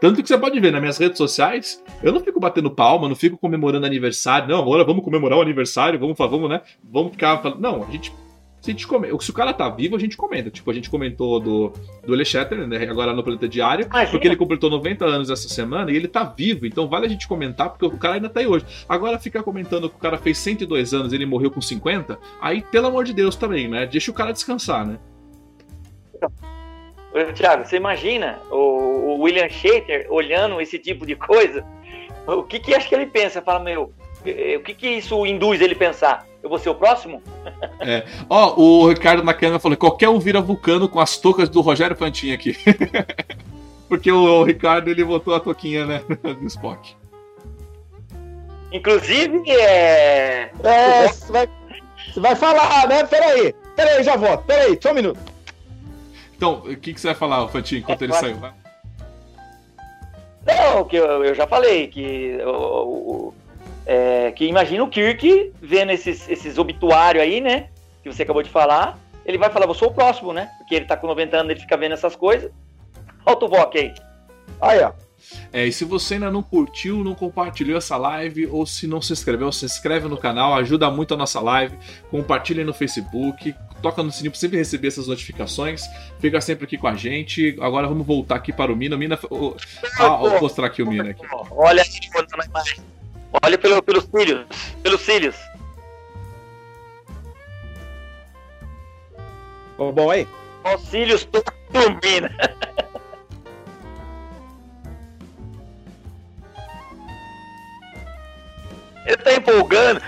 Tanto que você pode ver nas minhas redes sociais, eu não fico batendo palma, não fico comemorando aniversário. Não, agora vamos comemorar o aniversário, vamos, vamos, né? Vamos ficar falando. Não, a gente se, a gente come... se o cara tá vivo, a gente comenta. Tipo, a gente comentou do, do Shatter, né? Agora no Planeta Diário, Imagina. porque ele completou 90 anos essa semana e ele tá vivo. Então vale a gente comentar, porque o cara ainda tá aí hoje. Agora ficar comentando que o cara fez 102 anos e ele morreu com 50, aí, pelo amor de Deus, também, né? Deixa o cara descansar, né? Tiago, você imagina o, o William Shater olhando esse tipo de coisa? O que que acho que ele pensa? Fala, meu, o que que isso induz ele a pensar? Eu vou ser o próximo? É. Ó, o Ricardo Nakana falou: qualquer um vira vulcano com as toucas do Rogério Fantin aqui. [LAUGHS] Porque o, o, Ricardo ele botou a toquinha, né? [LAUGHS] Do Spock. Inclusive, é. É, você vai, você vai falar, né? Peraí, peraí, já volto. Peraí, só um minuto. Então, o que, que você vai falar, Fantin, enquanto é, ele saiu? Não, que eu, eu já falei, que o, é, que imagina o Kirk vendo esses, esses obituários aí, né? Que você acabou de falar. Ele vai falar, vou sou o próximo, né? Porque ele tá com 90 anos, ele fica vendo essas coisas. Olha o aí. Aí, ó. É, e se você ainda não curtiu, não compartilhou essa live, ou se não se inscreveu, se inscreve no canal, ajuda muito a nossa live, compartilha no Facebook, toca no sininho para sempre receber essas notificações, fica sempre aqui com a gente. Agora vamos voltar aqui para o Mina. Mina, oh, ah, vou mostrar aqui o Mina aqui. Olha aí, na imagem. Olha pelo, pelos cílios. Pelos cílios. Oh, bom aí? Os cílios turbina. ele tá empolgando.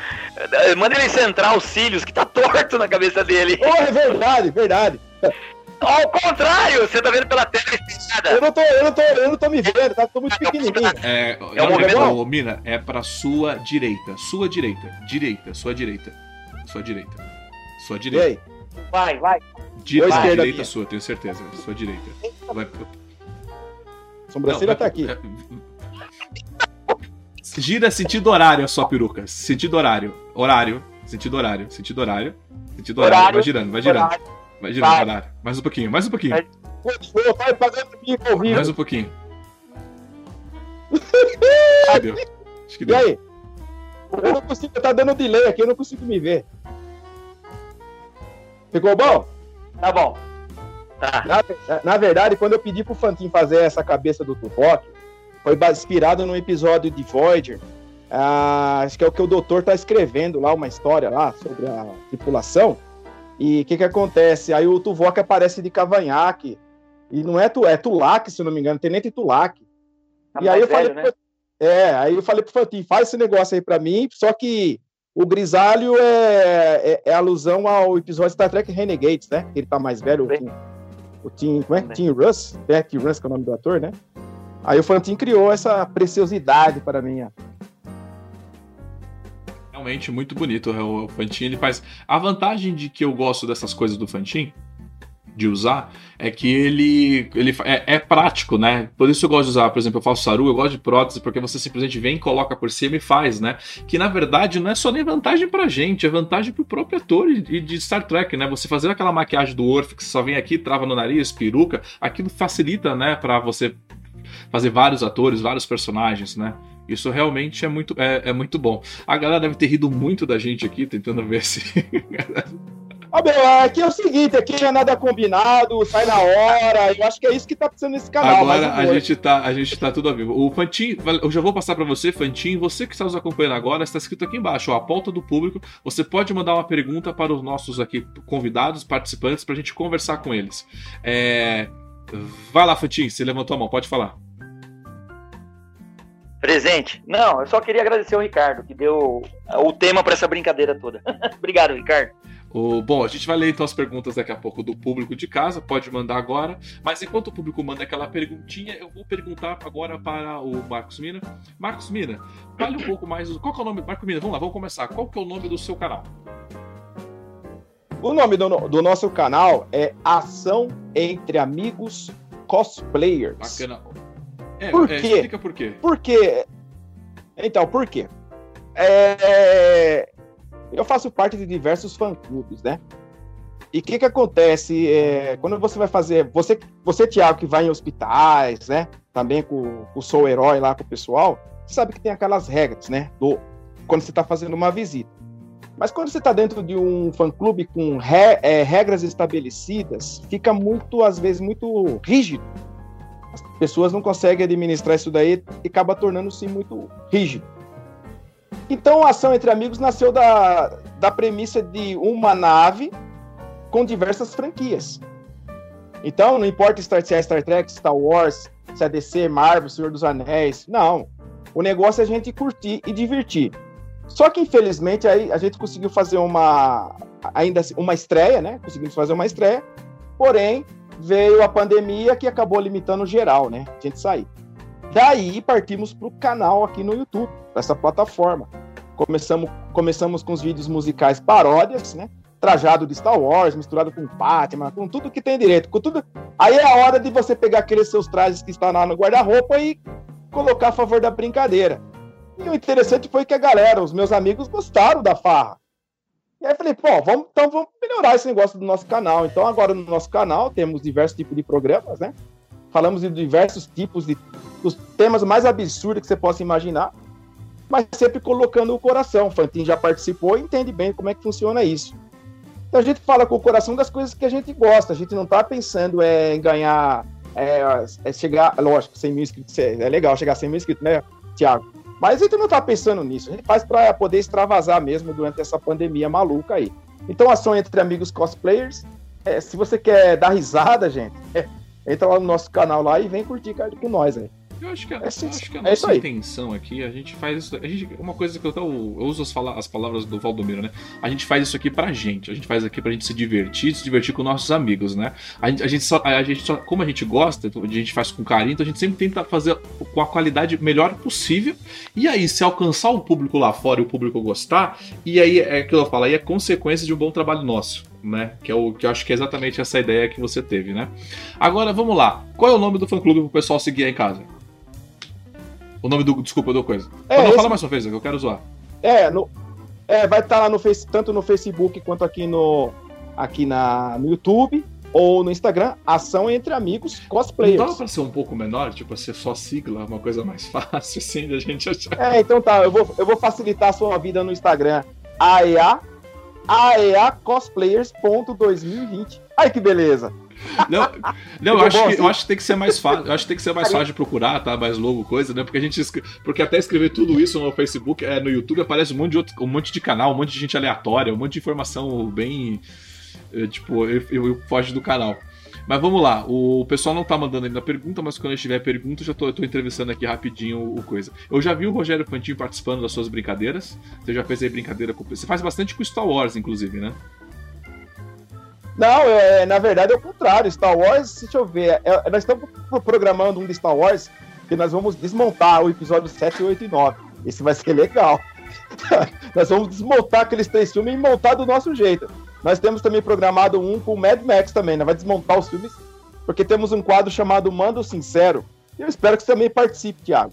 Manda ele centrar os cílios, que tá torto na cabeça dele. Oh, é verdade, verdade. Ao contrário, você tá vendo pela tela espelhada. Eu não tô, eu não tô, eu não tô me vendo, tá? Tô muito pequenininho. É, É um movimento- ô, Mina, é pra sua direita. Sua direita. Direita, sua direita. Sua direita. Sua direita. Vai, vai. Ou esquerda direita minha? sua, tenho certeza. Sua direita. Vai, Sobrancelha vai- tá aqui. [LAUGHS] Gira sentido horário a sua peruca. Sentido horário. Horário. Sentido horário. Sentido horário. Sentido horário. Horário. Vai girando, vai girando. Horário. Vai girando Vai. Mais um pouquinho, mais um pouquinho. Vai. Pagando. Mais um pouquinho. [LAUGHS] Acho que deu. Acho que E deu. aí? Eu não consigo, tá dando delay aqui, eu não consigo me ver. Ficou bom? Tá bom. Tá. Na, na verdade, quando eu pedi pro Fantin fazer essa cabeça do Tuvok, foi inspirado num episódio de Voyager. Ah, acho que é o que o doutor tá escrevendo lá, uma história lá sobre a tripulação. E o que que acontece? Aí o Tuvok aparece de cavanhaque. E não é, tu, é Tulak, se não me engano, Tenente Tulak. Tá E aí eu falei, né? é, aí eu falei pro Fantin, faz esse negócio aí pra mim, só que o grisalho é, é, é alusão ao episódio Star Trek Renegades, né? Ele tá mais velho, o. Tim, o Tim, como é? Bem. Tim Russ, é, Tim Russ que é o nome do ator, né? Aí o Fantin criou essa preciosidade para mim. ó. Realmente muito bonito. O Fantin ele faz. A vantagem de que eu gosto dessas coisas do Fantin, de usar, é que ele, ele é, é prático, né? Por isso eu gosto de usar, por exemplo, eu faço saru, eu gosto de prótese, porque você simplesmente vem, coloca por cima e faz, né? Que na verdade não é só nem vantagem pra gente, é vantagem pro próprio ator e de Star Trek, né? Você fazer aquela maquiagem do Orf que só vem aqui, trava no nariz, peruca, aquilo facilita, né, Pra você fazer vários atores, vários personagens, né? Isso realmente é muito, é, é muito bom. A galera deve ter rido muito da gente aqui, tentando ver se. Meu, aqui é o seguinte, aqui não é nada combinado, sai na hora, eu acho que é isso que tá precisando nesse canal. Agora a gente, tá, a gente tá tudo ao vivo. O Fantin, eu já vou passar pra você, Fantin. Você que está nos acompanhando agora, está escrito aqui embaixo, ó, a pauta do público. Você pode mandar uma pergunta para os nossos aqui convidados, participantes, pra gente conversar com eles. É, Vai lá, Fantin, você levantou a mão, pode falar. Presente. Não, eu só queria agradecer ao Ricardo, que deu o tema para essa brincadeira toda. [LAUGHS] Obrigado, Ricardo. O, bom, a gente vai ler então as perguntas daqui a pouco do público de casa, pode mandar agora. Mas enquanto o público manda aquela perguntinha, eu vou perguntar agora para o Marcos Mina. Marcos Mina, fale um pouco mais. Qual que é o nome? Marcos Mina, vamos lá, vamos começar. Qual que é o nome do seu canal? O nome do, do nosso canal é Ação Entre Amigos Cosplayers. Bacana. É, Por é, quê? explica por quê. Por quê? Então, por quê? É, Eu faço parte de diversos fã-clubes, né? E o que que acontece é, quando você vai fazer... Você, você, Thiago, que vai em hospitais, né? Também com, com o Sou Herói lá com o pessoal, você sabe que tem aquelas regras, né? Do, quando você está fazendo uma visita. Mas quando você está dentro de um fã-clube com re- é, regras estabelecidas, fica muito, às vezes, muito rígido. As pessoas não conseguem administrar isso daí e acaba tornando-se muito rígido. Então, a ação entre amigos nasceu da, da premissa de uma nave com diversas franquias. Então, não importa se é Star Trek, Star Wars, se é DC, Marvel, Senhor dos Anéis. Não. O negócio é a gente curtir e divertir. Só que, infelizmente, aí a gente conseguiu fazer uma. Ainda assim, uma estreia, né? Conseguimos fazer uma estreia. Porém, veio a pandemia que acabou limitando geral, né? A gente sair. Daí partimos para o canal aqui no YouTube, pra essa plataforma. Começamos, começamos com os vídeos musicais paródias, né? Trajado de Star Wars, misturado com Batman, com tudo que tem direito, com tudo. Aí é a hora de você pegar aqueles seus trajes que estão lá no guarda-roupa e colocar a favor da brincadeira. E o interessante foi que a galera, os meus amigos, gostaram da farra. E aí falei, pô, vamos, então vamos melhorar esse negócio do nosso canal. Então agora no nosso canal temos diversos tipos de programas, né? Falamos de diversos tipos de os temas mais absurdos que você possa imaginar, mas sempre colocando o coração. O Fantin já participou e entende bem como é que funciona isso. Então a gente fala com o coração das coisas que a gente gosta. A gente não está pensando é, em ganhar, é, é chegar, lógico, 100 mil inscritos é legal chegar a 100 mil inscritos, né, Tiago? Mas a gente não está pensando nisso. A gente faz para poder extravasar mesmo durante essa pandemia maluca aí. Então, ação entre amigos cosplayers. É, se você quer dar risada, gente, [LAUGHS] é, entra lá no nosso canal lá e vem curtir com nós aí. Eu acho que, a, É sim, acho que a é nossa intenção aqui, a gente faz isso. A gente, uma coisa que eu, tô, eu uso as, fala- as palavras do Valdomiro, né? A gente faz isso aqui pra gente. A gente faz aqui pra gente se divertir, se divertir com nossos amigos, né? A gente, a gente só, a gente só, como a gente gosta, então, a gente faz com carinho, então a gente sempre tenta fazer com a qualidade melhor possível. E aí, se alcançar o público lá fora e o público gostar, e aí é aquilo que eu falo, aí é consequência de um bom trabalho nosso. Né? Que é o que eu acho que é exatamente essa ideia que você teve, né? Agora vamos lá. Qual é o nome do fã clube pro pessoal seguir aí em casa? O nome do. Desculpa, do coisa. É, não, esse- fala mais uma vez, que eu quero zoar. É, no, é vai estar lá no Face, tanto no Facebook quanto aqui no aqui na, no YouTube ou no Instagram, Ação Entre Amigos Não Cosplayers. dava pra ser um pouco menor, tipo, ser só sigla, uma coisa mais [LAUGHS] fácil, assim, da gente achar. É, então tá, eu vou, eu vou facilitar a sua vida no Instagram. AEA, AEA Cosplayers.2020. Ai, que beleza. Não, não eu, acho bom que, assim? eu acho que tem que ser mais fácil. Eu acho que tem que ser mais fácil de procurar, tá? Mais logo coisa, né? Porque a gente. Porque até escrever tudo isso no Facebook, é, no YouTube, aparece um monte de outro, um monte de canal, um monte de gente aleatória, um monte de informação bem. eh, Tipo, eu, eu, eu foge do canal. Mas vamos lá, o pessoal não tá mandando ainda pergunta, mas quando eu tiver pergunta, eu já tô, eu tô entrevistando aqui rapidinho o, o coisa. Eu já vi o Rogério Fantinho participando das suas brincadeiras. Você já fez aí brincadeira com. Você faz bastante com Star Wars, inclusive, né? Não, é, na verdade é o contrário. Star Wars, deixa eu ver. é- nós estamos pro- programando um de Star Wars que nós vamos desmontar o episódio 7, 8 e 9. Esse vai ser legal. [LAUGHS] nós vamos desmontar aqueles três filmes e montar do nosso jeito. Nós temos também programado um com Mad Max também, né? Vai desmontar os filmes, porque temos um quadro chamado Mando Sincero. E eu espero que você também participe, Thiago.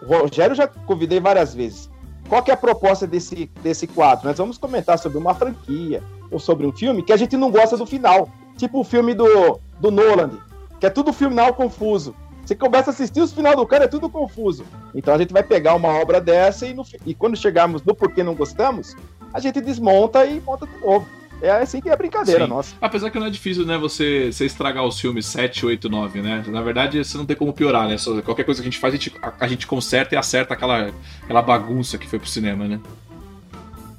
O Rogério já convidei várias vezes. Qual que é a proposta desse, desse quadro? Nós vamos comentar sobre uma franquia ou sobre um filme que a gente não gosta do final. Tipo o filme do, do Nolan, que é tudo final confuso. Você começa a assistir os final do cara, é tudo confuso. Então a gente vai pegar uma obra dessa e, no e quando chegarmos no porquê não gostamos, a gente desmonta e monta de novo. É assim que é brincadeira Sim. nossa. Apesar que não é difícil, né, você, você estragar os filmes 7, 8, 9, né? Na verdade, você não tem como piorar, né? Só- qualquer coisa que a gente faz, a gente, a, a gente conserta e acerta aquela, aquela bagunça que foi pro cinema, né?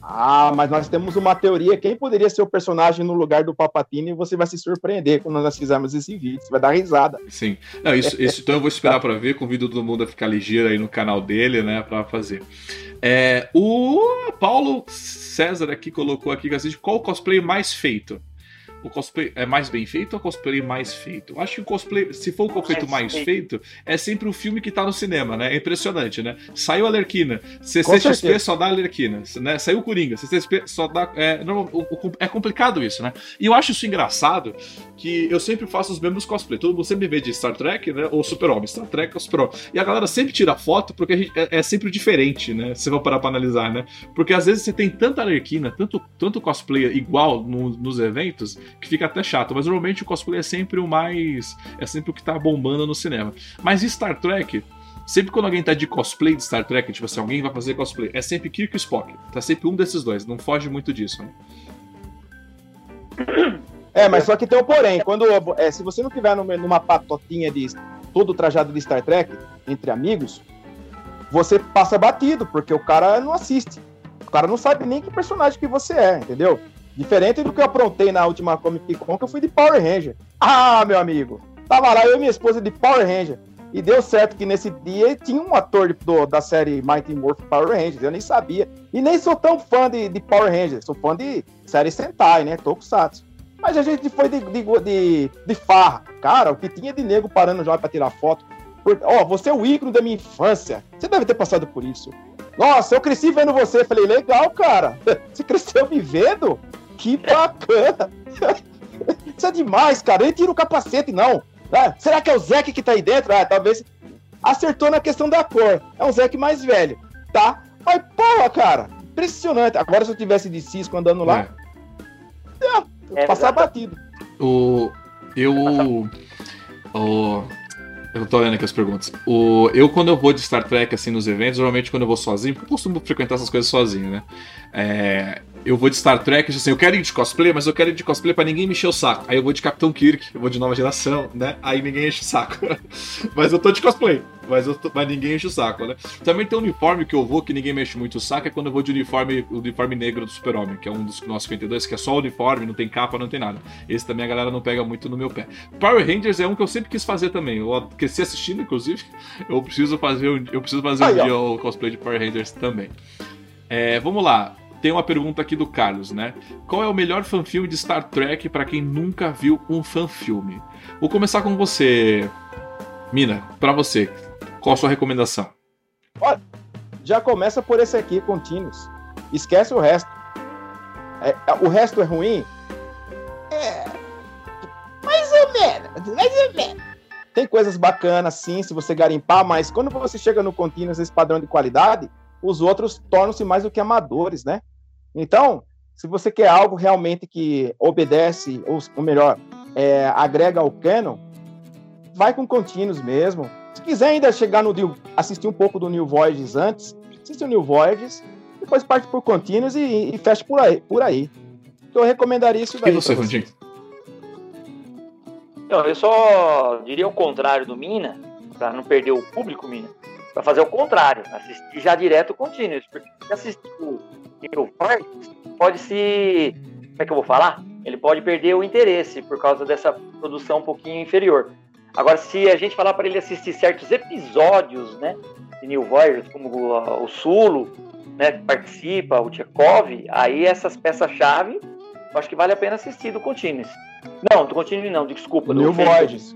Ah, mas nós temos uma teoria. Quem poderia ser o personagem no lugar do Palpatine? E você vai se surpreender quando nós fizermos esse vídeo. Você vai dar risada. Sim. Não, isso, isso então eu vou esperar pra ver. Convido todo mundo a ficar ligeiro aí no canal dele, né, pra fazer. É, o Paulo César aqui colocou aqui qual o cosplay mais feito? O cosplay é mais bem feito ou o cosplay mais feito? Eu acho que o cosplay, se for o cosplay Mais mais feito. feito, é sempre o filme que tá no cinema, né? É impressionante, né? Saiu a Lerquina, CCXP só dá a Lerquina, né? Saiu o Coringa, CCXP só dá. É, normal- o- o- é complicado isso, né? E eu acho isso engraçado que eu sempre faço os mesmos cosplay. Todo mundo sempre me vê de Star Trek, né? Ou Super-Homem. Star Trek ou Super-Homem. E a galera sempre tira foto porque a gente- é, é sempre diferente, né? Se for parar pra analisar, né? Porque às vezes você tem tanta Alerquina, tanto, tanto cosplay igual no- nos eventos, que fica até chato. Mas normalmente o cosplay é sempre o mais. É sempre o que tá bombando no cinema. Mas Star Trek. Sempre quando alguém tá de cosplay de Star Trek, tipo assim, alguém vai fazer cosplay, é sempre Kirk e Spock. Tá sempre um desses dois, não foge muito disso, né? [COUGHS] É, mas só que tem um porém. Quando, é, se você não tiver numa, patotinha de todo trajado de Star Trek, entre amigos, você passa batido, porque o cara não assiste. O cara não sabe nem que personagem que você é, entendeu? Diferente do que eu aprontei na última Comic Con, que eu fui de Power Ranger. Ah, meu amigo! Tava lá eu e minha esposa de Power Ranger. E deu certo que nesse dia tinha um ator do- da série Mighty Morphin Power Rangers. Eu nem sabia. E nem sou tão fã de, de Power Rangers. Sou fã de série Sentai, né? Tokusatsu. Mas a gente foi de, de, de, de farra. Cara, o que tinha de nego parando já pra tirar foto. Ó, você é o ícone da minha infância. Você deve ter passado por isso. Nossa, eu cresci vendo você. Falei, legal, cara. [LAUGHS] Você cresceu me vendo? Que bacana. [LAUGHS] Isso é demais, cara. Ele tira o capacete, não. Ah, será que é o Zeke que tá aí dentro? Ah, talvez acertou na questão da cor. É um Zeke mais velho, tá? Mas, porra, cara, impressionante. Agora, se eu tivesse de Cisco andando lá, É, passar exato. batido. O. Eu. O. Eu tô olhando aqui as perguntas. O, eu, quando eu vou de Star Trek, assim, nos eventos, normalmente quando eu vou sozinho, porque eu costumo frequentar essas coisas sozinho, né? É, eu vou de Star Trek, assim, eu quero ir de cosplay, mas eu quero ir de cosplay pra ninguém me encher o saco. Aí eu vou de Capitão Kirk, eu vou de nova geração, né? Aí ninguém enche o saco. [LAUGHS] mas eu tô de cosplay, mas, eu tô, mas ninguém enche o saco, né? Também tem um uniforme que eu vou que ninguém mexe muito o saco, é quando eu vou de uniforme, uniforme negro do Super-Homem, que é um dos nossos 52, que é só uniforme, não tem capa, não tem nada. Esse também a galera não pega muito no meu pé. Power Rangers é um que eu sempre quis fazer também. Eu cresci assistindo, inclusive. [LAUGHS] Eu preciso fazer, um, eu preciso fazer um dia o cosplay de Power Rangers também. É, vamos lá tem uma pergunta aqui do Carlos, né? Qual é o melhor fanfilme de Star Trek para quem nunca viu um fanfilme? Vou começar com você, Mina. Para você, qual a sua recomendação? Olha, já começa por esse aqui, Continuous. Esquece o resto. É, é, o resto é ruim? É. Mais ou menos, mais ou menos. Tem coisas bacanas, sim, se você garimpar, mas quando você chega no Continuous, esse padrão de qualidade, os outros tornam-se mais do que amadores, né? Então, se você quer algo realmente que obedece, ou, ou melhor, é, agrega ao canon, vai com contínuos mesmo. Se quiser ainda chegar no assistir um pouco do New Voyages antes, assiste o New Voyages, depois parte por contínuos e, e fecha por aí. Por aí. Eu recomendaria isso daí. E você, Rundinho? Então, eu só diria o contrário do Mina, para não perder o público, Mina, para fazer o contrário, assistir já direto o Continuous, porque assistir o o pode se. Como é que eu vou falar? Ele pode perder o interesse por causa dessa produção um pouquinho inferior. Agora, se a gente falar para ele assistir certos episódios, né, de New Voyagers, como o, o Sulo, né, que participa, o Tchekov, aí essas peças-chave, eu acho que vale a pena assistir do Continuous. Não, do Continuous não, desculpa. Do New Voyagers.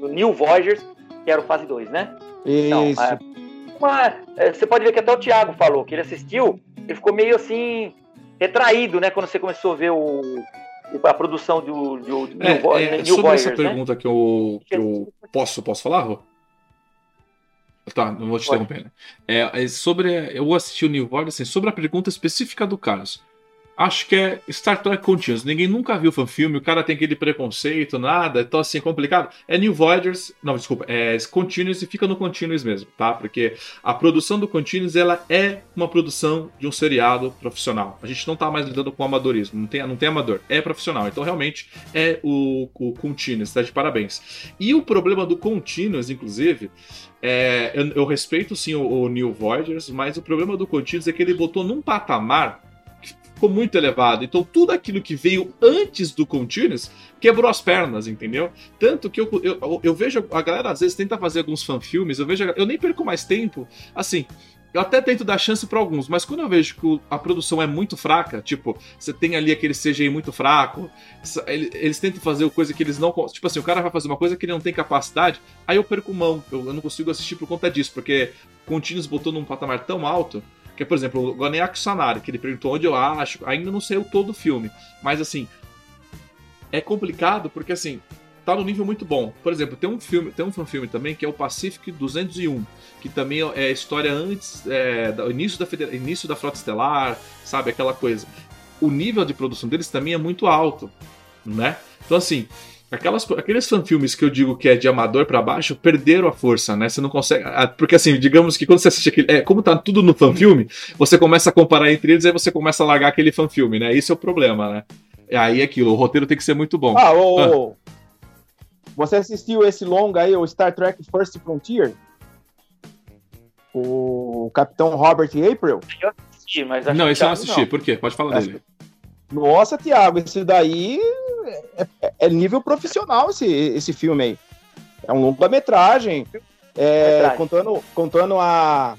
Do New Voyagers, que era o fase 2, né? Isso. Então, uma, é, você pode ver que até o Thiago falou que ele assistiu ele ficou meio assim, retraído, né? Quando você começou a ver o, a produção do, do, do é, New, é, New Sobre Boyers, essa né? pergunta né? que eu, que eu posso, posso falar, Rô? Tá, não vou te interromper, né? É, é, sobre. Eu assisti o New Void, assim, sobre a pergunta específica do Carlos acho que é Star Trek Continuous. Ninguém nunca viu fanfilme, o cara tem aquele preconceito, nada, então assim, é complicado. É New Voyagers, não, desculpa, é Continuous e fica no Continuous mesmo, tá? Porque a produção do Continuous, ela é uma produção de um seriado profissional. A gente não tá mais lidando com amadorismo, não tem, não tem amador, é profissional. Então realmente é o, o Continuous, tá de parabéns. E o problema do Continuous, inclusive, é, eu, eu, respeito sim o, o New Voyagers, mas o problema do Continuous é que ele botou num patamar ficou muito elevado. Então tudo aquilo que veio antes do Continuous quebrou as pernas, entendeu? Tanto que eu, eu, eu vejo a galera às vezes tenta fazer alguns fanfilmes, eu vejo eu nem perco mais tempo, assim, eu até tento dar chance para alguns, mas quando eu vejo que a produção é muito fraca, tipo, você tem ali aquele CGI muito fraco, eles tentam fazer coisa que eles não. Tipo assim, o cara vai fazer uma coisa que ele não tem capacidade, aí eu perco mão, eu, não consigo assistir por conta disso, porque Continuous botou num patamar tão alto que é, por exemplo, o Goneaku Sanari, que ele perguntou onde eu acho, ainda não saiu todo o filme. Mas assim, é complicado porque assim, tá no nível muito bom. Por exemplo, tem um filme, tem um filme também que é o Pacific 201, que também é história antes é, do início da, início da frota estelar, sabe aquela coisa. O nível de produção deles também é muito alto, né? Então assim, Aquelas, aqueles fanfilmes que eu digo que é de amador para baixo perderam a força, né? Você não consegue. Porque assim, digamos que quando você assiste aquele. É, como tá tudo no fanfilme, você começa a comparar entre eles e aí você começa a largar aquele fanfilme, né? Esse é o problema, né? Aí é aquilo, o roteiro tem que ser muito bom. Ah, ô, ah. Você assistiu esse longa aí, o Star Trek First Frontier? O Capitão Robert April? Eu assisti, mas Não, esse eu não assisti. Não. Por quê? Pode falar dele. Nossa, Thiago, esse daí é, é, é, nível profissional esse, esse filme aí. É um longa-metragem. É, contando, contando a,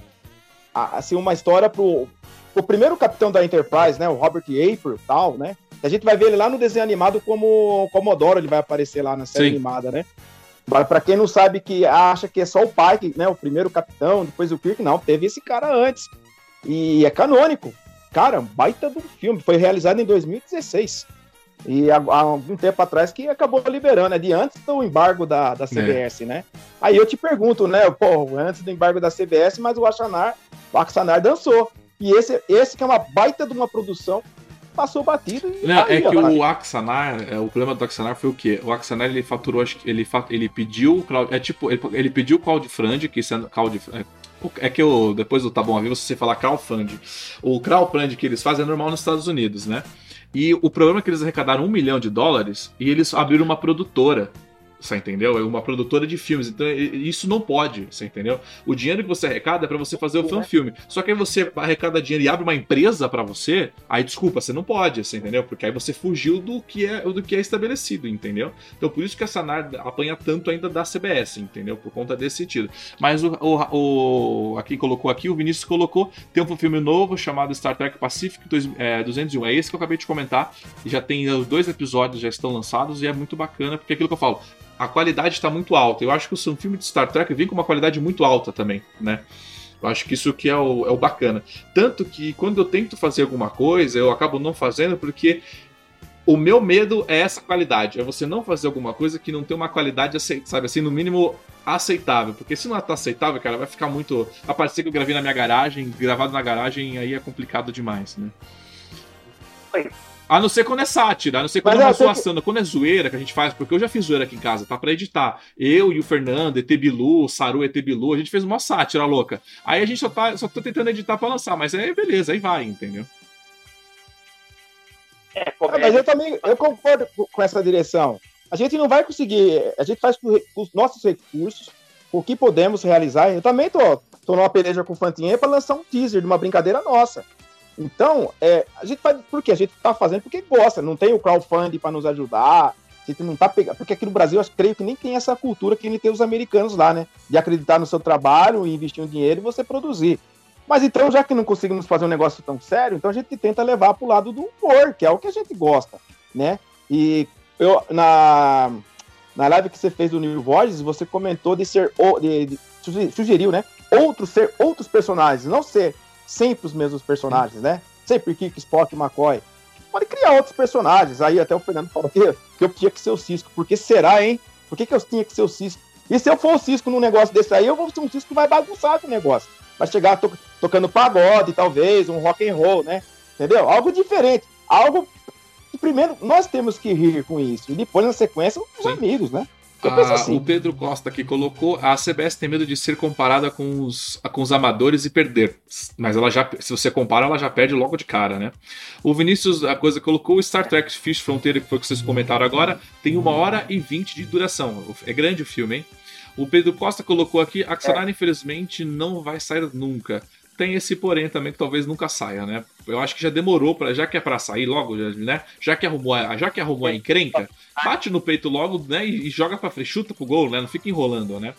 a, assim, uma história pro, o primeiro capitão da Enterprise, né? O Robert April tal, né? A gente vai ver ele lá no desenho animado como Commodore, ele vai aparecer lá na série Sim. animada, né? Para quem não sabe que acha que é só o Pike, né? O primeiro capitão, depois o Kirk, não, teve esse cara antes. E é canônico. Cara, baita do filme. Foi realizado em 2016. E há, há algum tempo atrás que acabou liberando, é de antes do embargo da, da CBS, é. né? Aí eu te pergunto, né? Pô, antes do embargo da CBS, mas o Axanar, o Axanar dançou. E esse, esse que é uma baita de uma produção, passou batido. Não, tá é que o Axanar, é, o problema do Axanar foi o quê? O Axanar ele faturou, acho que ele, ele pediu, é tipo, ele, ele pediu o CloudFrand, que é, Cloud, é, É que o, depois do Tá Bom a Vivo, se você falar crowdfunding, o crowdfunding que eles fazem é normal nos Estados Unidos, né? E o problema é que eles arrecadaram um milhão de dólares e eles abriram uma produtora você entendeu? É uma produtora de filmes. Então isso não pode, você entendeu? O dinheiro que você arrecada é para você fazer o filme. Só que aí você arrecada dinheiro e abre uma empresa para você, aí desculpa, você não pode, você entendeu? Porque aí você fugiu do que é do que é estabelecido, entendeu? Então por isso que a Sanar apanha tanto ainda da CBS, entendeu? Por conta desse sentido. Mas o, o, o aqui colocou aqui, o Vinícius colocou, tem um filme novo chamado Star Trek Pacific 2, é, 201. É esse que eu acabei de comentar. Já tem os dois episódios já estão lançados e é muito bacana, porque é aquilo que eu falo, a qualidade está muito alta. Eu acho que o filme de Star Trek vem com uma qualidade muito alta também, né? Eu acho que isso que é o, é o bacana. Tanto que quando eu tento fazer alguma coisa, eu acabo não fazendo porque o meu medo é essa qualidade. É você não fazer alguma coisa que não tem uma qualidade, sabe assim, no mínimo aceitável. Porque se não tá aceitável, cara, vai ficar muito. A que eu gravei na minha garagem, gravado na garagem, aí é complicado demais, né? Oi. A não ser quando é sátira, a não ser quando Mas é uma zoação, que... quando é zoeira que a gente faz, porque eu já fiz zoeira aqui em casa, tá pra editar. Eu e o Fernando, Etebilu, Saru, Etebilu, a gente fez uma sátira louca. Aí a gente só tá, só tô tentando editar pra lançar, mas aí beleza, aí vai, entendeu? É, ah, mas eu também eu concordo com essa direção. A gente não vai conseguir, a gente faz com os nossos recursos, o que podemos realizar. Eu também tô, tô numa peleja com o Fantinha para lançar um teaser de uma brincadeira nossa. Então, é, a gente faz porque a gente está fazendo porque gosta, não tem o crowdfunding para nos ajudar, a gente não tá pegando, porque aqui no Brasil eu creio que nem tem essa cultura que nem tem os americanos lá, né? De acreditar no seu trabalho e investir um dinheiro e você produzir. Mas então, já que não conseguimos fazer um negócio tão sério, então a gente tenta levar para o lado do humor, que é o que a gente gosta, né? E eu, na, na live que você fez do New Voices, você comentou de ser, de, de, sugeriu, né? Outros ser outros personagens, não ser sempre os mesmos personagens, né? Sempre Kik, Spock e McCoy. Pode criar outros personagens. Aí até o Fernando falou que, que eu tinha que ser o Cisco. Por que será, hein? Por que, que eu tinha que ser o Cisco? E se eu for o Cisco num negócio desse aí, eu vou ser um Cisco que vai bagunçar com o negócio. Vai chegar to tocando pagode, talvez, um rock and roll, né? Entendeu? Algo diferente. Algo que primeiro nós temos que rir com isso. E depois, na sequência, os Sim. amigos, né? Ah, assim. O Pedro Costa aqui colocou: a CBS tem medo de ser comparada com os, com os amadores e perder. Mas ela já, se você compara, ela já perde logo de cara, né? O Vinícius, a coisa colocou: o Star Trek Fish Frontier, que foi o que vocês comentaram agora, tem uma hora e vinte de duração. É grande o filme, hein? O Pedro Costa colocou aqui: Axanar, é. infelizmente, não vai sair nunca tem esse porém também que talvez nunca saia, né? Eu acho que já demorou para, já que é para sair logo, né? Já que arrumou, a, já que arrumou a encrenca, bate no peito logo, né? E, joga para frente, chuta pro gol, né? Não fica enrolando, né?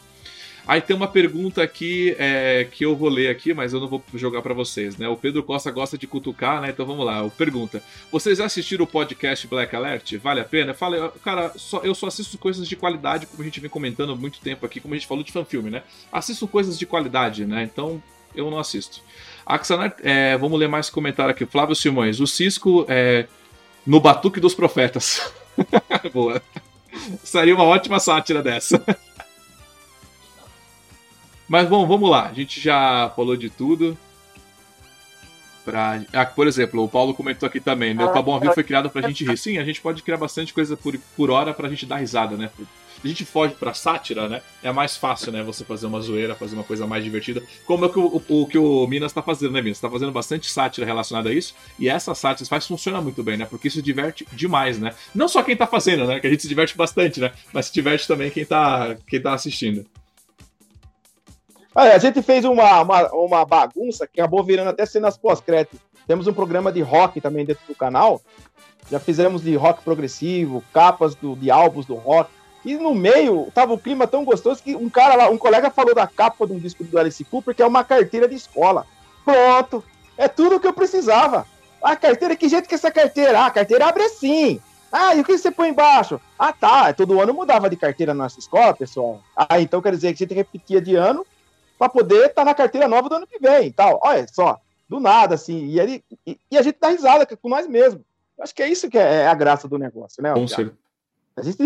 Aí tem uma pergunta aqui é, que eu vou ler aqui, mas eu não vou jogar para vocês, né? O Pedro Costa gosta de cutucar, né? Então vamos lá. Pergunta: Vocês assistiram o podcast Black Alert? Vale a pena? Fala, cara, só, eu só assisto coisas de qualidade, como a gente vem comentando há muito tempo aqui, como a gente falou de fanfilme, né? Assisto coisas de qualidade, né? Então eu não assisto. Axanar, é, vamos ler mais comentário aqui. Flávio Simões, o Cisco é, no Batuque dos Profetas. [LAUGHS] Boa. Seria uma ótima sátira dessa. Mas bom, vamos lá. A gente já falou de tudo. Pra... Ah, por exemplo, o Paulo comentou aqui também, né? O Tá Bom foi criado pra gente rir. Sim, a gente pode criar bastante coisa por, por hora pra gente dar risada, né? A gente foge pra sátira, né? É mais fácil, né? Você fazer uma zoeira, fazer uma coisa mais divertida. Como é que o, o, o que o Minas tá fazendo, né, Minas? Tá fazendo bastante sátira relacionada a isso. E essa sátira faz funciona muito bem, né? Porque isso diverte demais, né? Não só quem tá fazendo, né? Que a gente se diverte bastante, né? Mas se diverte também quem tá, quem tá assistindo. Olha, a gente fez uma, uma, uma bagunça que acabou virando até cenas pós-crédito. Temos um programa de rock também dentro do canal. Já fizemos de rock progressivo, capas do, de álbuns do rock. E no meio tava o clima tão gostoso que um cara lá, um colega falou da capa de um disco do Alice Cooper, que é uma carteira de escola. Pronto! É tudo o que eu precisava. A carteira, que jeito que é essa carteira? Ah, a carteira abre assim. Ah, e o que você põe embaixo? Ah, tá. Todo ano mudava de carteira na nossa escola, pessoal. Ah, então quer dizer que a gente repetia de ano para poder estar tá na carteira nova do ano que vem tal. Olha só, do nada, assim. E, ele, e, e a gente dá risada com nós mesmos. Acho que é isso que é, é a graça do negócio, né? Com certeza.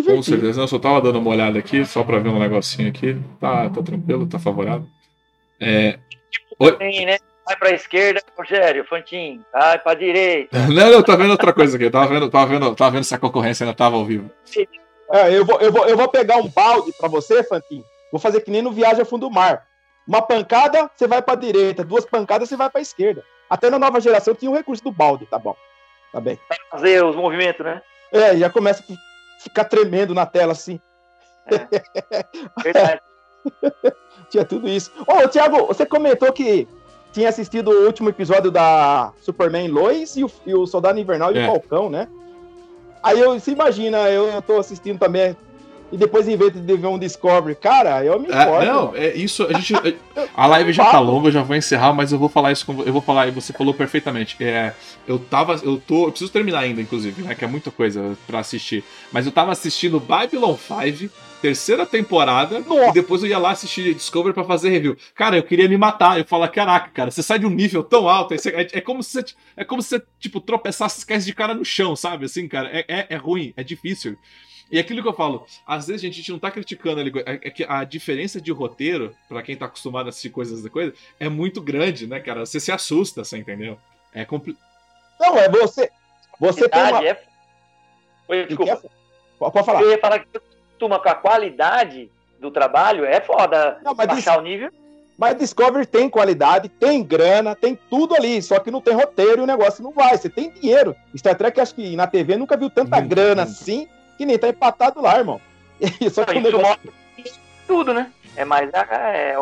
Com certeza, eu só tava dando uma olhada aqui, só para ver um negocinho aqui. Tá, tá tranquilo, tá favorável. É... Oi? Sim, né? Vai pra esquerda, Rogério, Fantin. Vai pra direita. [LAUGHS] não, não, tá vendo outra coisa aqui. Eu tava vendo, tava vendo, tava vendo se a concorrência ainda tava ao vivo. É, eu, vou, eu, vou, eu vou pegar um balde pra você, Fantin. Vou fazer que nem no Viagem ao Fundo do Mar. Uma pancada, você vai para direita. Duas pancadas, você vai para esquerda. Até na nova geração tinha o recurso do balde, tá bom. Tá bem. Fazer os movimentos, né? É, já começa ficar tremendo na tela assim. É. Verdade. [LAUGHS] tinha tudo isso. Ô, Thiago, você comentou que tinha assistido o último episódio da Superman Lois e o, e o Soldado Invernal e É. o Falcão, né? Aí eu, se imagina, eu, eu tô assistindo também, e depois vez de ver um Discovery, cara, eu me É, importo. não, é isso. A, gente, [LAUGHS] a live já tá longa, eu já vou encerrar, mas eu vou falar isso com Eu vou falar, e você falou perfeitamente. É, eu tava. Eu tô. Eu preciso terminar ainda, inclusive, né? Que é muita coisa pra assistir. Mas eu tava assistindo Babylon 5, terceira temporada, Nossa. e depois eu ia lá assistir Discovery pra fazer review. Cara, eu queria me matar. Eu falo, caraca, cara, você sai de um nível tão alto. você- É, é como se você, é como se você, tipo, tropeçasse e de cara no chão, sabe? Assim, cara, é, é, é ruim, é difícil. E aquilo que eu falo, às vezes gente, a gente não tá criticando ali, é é que a diferença de roteiro, pra quem tá acostumado a assistir coisas da coisa, é muito grande, né, cara? Você se assusta, você entendeu? É compli... Não, é você. Você tem uma. É... Oi, desculpa. Pode falar. Eu ia falar que você costuma com a qualidade do trabalho, é foda Não, mas baixar o nível. Mas Discovery tem qualidade, tem grana, tem tudo ali, só que não tem roteiro e o negócio não vai. Você tem dinheiro. Star Trek, acho que na TV nunca viu tanta grana assim, que nem tá empatado lá, irmão. [LAUGHS] E só que o Isso negócio... mostra tudo, né? É mais a, é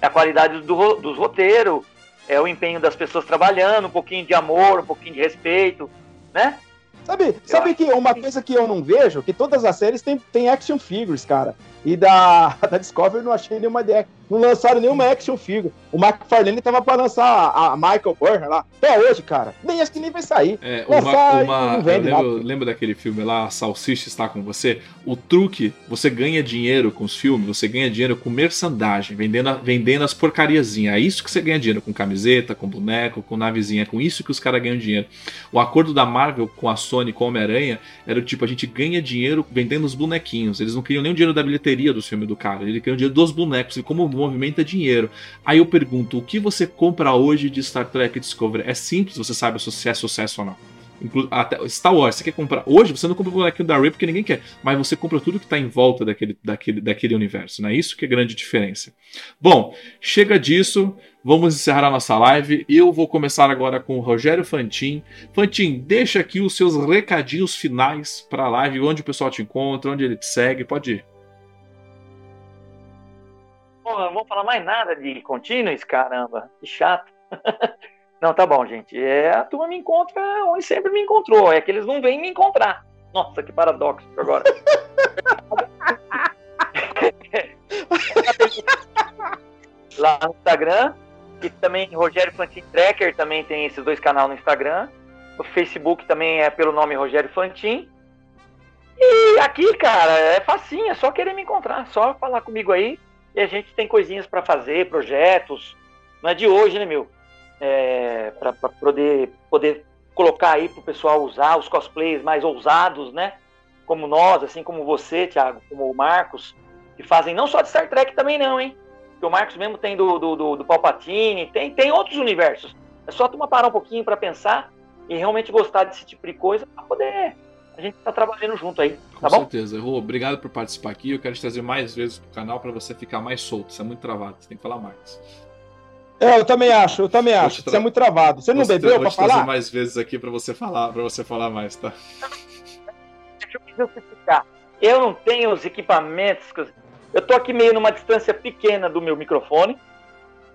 é a qualidade do, dos roteiros, é o empenho das pessoas trabalhando, um pouquinho de amor, um pouquinho de respeito, né? Sabe, sabe que uma coisa que eu não vejo, que todas as séries têm tem action figures, cara. E da, [LAUGHS] da Discovery não achei nenhuma ideia. Não lançaram nenhuma action figure. O McFarlane tava pra lançar a, a Michael Byrne lá. Até hoje, cara. Nem acho que nem vai sair. É, uma, uma- não eu vende lembro, nada. lembra daquele filme lá, Salsicha está com você? O truque, você ganha dinheiro com os filmes, você ganha dinheiro com merchandising, vendendo, a- vendendo as porcariazinhas. É isso que você ganha dinheiro, com camiseta, com boneco, com navezinha, é com isso que os caras ganham dinheiro. O acordo da Marvel com a Sony, com o Homem-Aranha, era o tipo, a gente ganha dinheiro vendendo os bonequinhos. Eles não queriam nem o dinheiro da bilheteria do filme do cara, eles queriam o dinheiro dos bonecos, e como movimenta dinheiro. Aí eu pergunto, o que você compra hoje de Star Trek Discovery? É simples, você sabe se é sucesso ou não. Inclu até Star Wars, você quer comprar. Hoje você não compra o bonequinho da Rey porque ninguém quer, mas você compra tudo que está em volta daquele, daquele, daquele universo, não é isso que é grande diferença. Bom, chega disso, vamos encerrar a nossa live. Eu vou começar agora com o Rogério Fantin. Fantin, deixa aqui os seus recadinhos finais para a live, onde o pessoal te encontra, onde ele te segue, pode ir. Pô, não vamos falar mais nada de Continuous, caramba, que chato. [LAUGHS] não, tá bom, gente. É, a turma me encontra onde sempre me encontrou, é que eles não vêm me encontrar. Nossa, que paradoxo agora. [LAUGHS] Lá no Instagram, e também Rogério Fantin Tracker também tem esses dois canais no Instagram. O Facebook também é pelo nome Rogério Fantin. E aqui, cara, é facinho, é só querer me encontrar, só falar comigo aí. E a gente tem coisinhas para fazer, projetos. Não é de hoje, né, meu? É, para poder, poder colocar aí pro pessoal usar os cosplays mais ousados, né? Como nós, assim como você, Thiago, como o Marcos, que fazem não só de Star Trek também não, hein? O Marcos mesmo tem do, do, do, do Palpatine, tem, tem outros universos. É só tu parar um pouquinho para pensar e realmente gostar desse tipo de coisa para poder a gente tá trabalhando junto aí, Com tá bom? certeza. Rô, obrigado por participar aqui. Eu quero te trazer mais vezes pro canal para você ficar mais solto. Você é muito travado, você tem que falar mais. É, eu também acho, eu também Vou acho. te Você tra- é muito travado. Você não Vou te- bebeu vou pra te trazer falar? mais vezes aqui para você falar, para você falar mais, tá? Deixa eu justificar. Eu não tenho os equipamentos. Eu tô aqui meio numa distância pequena do meu microfone.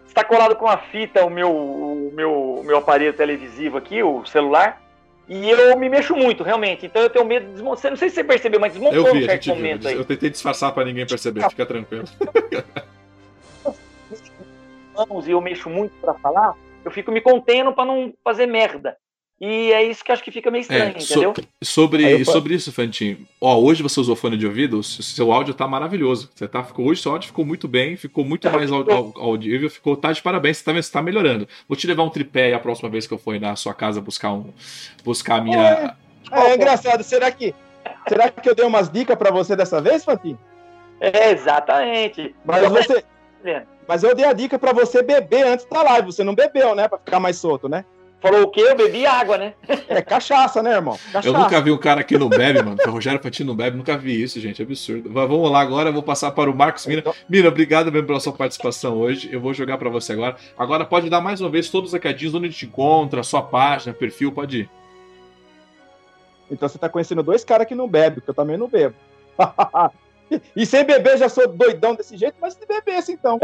Está colado com a fita o meu, o meu, o meu aparelho televisivo aqui, o celular. E eu me mexo muito, realmente. Então eu tenho medo de desmontar. Não sei se você percebeu, mas desmontou Eu vi, a certo gente viu. momento aí. Eu tentei disfarçar para ninguém perceber, fica tranquilo. [LAUGHS] mãos e eu mexo muito para falar, eu fico me contendo para não fazer merda. E é isso que eu acho que fica meio estranho, É, so- entendeu? sobre, eu sobre isso, Fantin. Ó, hoje você usou fone de ouvido, o seu áudio tá maravilhoso. Você tá, ficou, hoje seu áudio ficou muito bem, ficou muito mais au- au- audível, ficou, tá de parabéns, você tá? Você tá melhorando. Vou te levar um tripé aí a próxima vez que eu for ir na sua casa buscar um. Buscar a minha. É, é engraçado. Será que, será que eu dei umas dicas pra você dessa vez, Fantinho? É, exatamente. Mas você, Leandro. mas eu dei a dica pra você beber antes da live. Você não bebeu, né? Pra ficar mais solto, né? Falou o quê? Eu bebi água, né? [LAUGHS] É cachaça, né, irmão? Cachaça. Eu nunca vi um cara que não bebe, mano. O Rogério Fantino não bebe, nunca vi isso, gente. Absurdo. Mas vamos lá agora, eu vou passar para o Marcos Mina. Então- Mina, obrigado mesmo pela sua participação hoje. Eu vou jogar para você agora. Agora pode dar mais uma vez todos os recadinhos, onde a gente encontra, sua página, perfil, pode ir. Então você tá conhecendo dois caras que não bebem, porque eu também não bebo. [LAUGHS] e sem beber já sou doidão desse jeito, mas se bebesse então.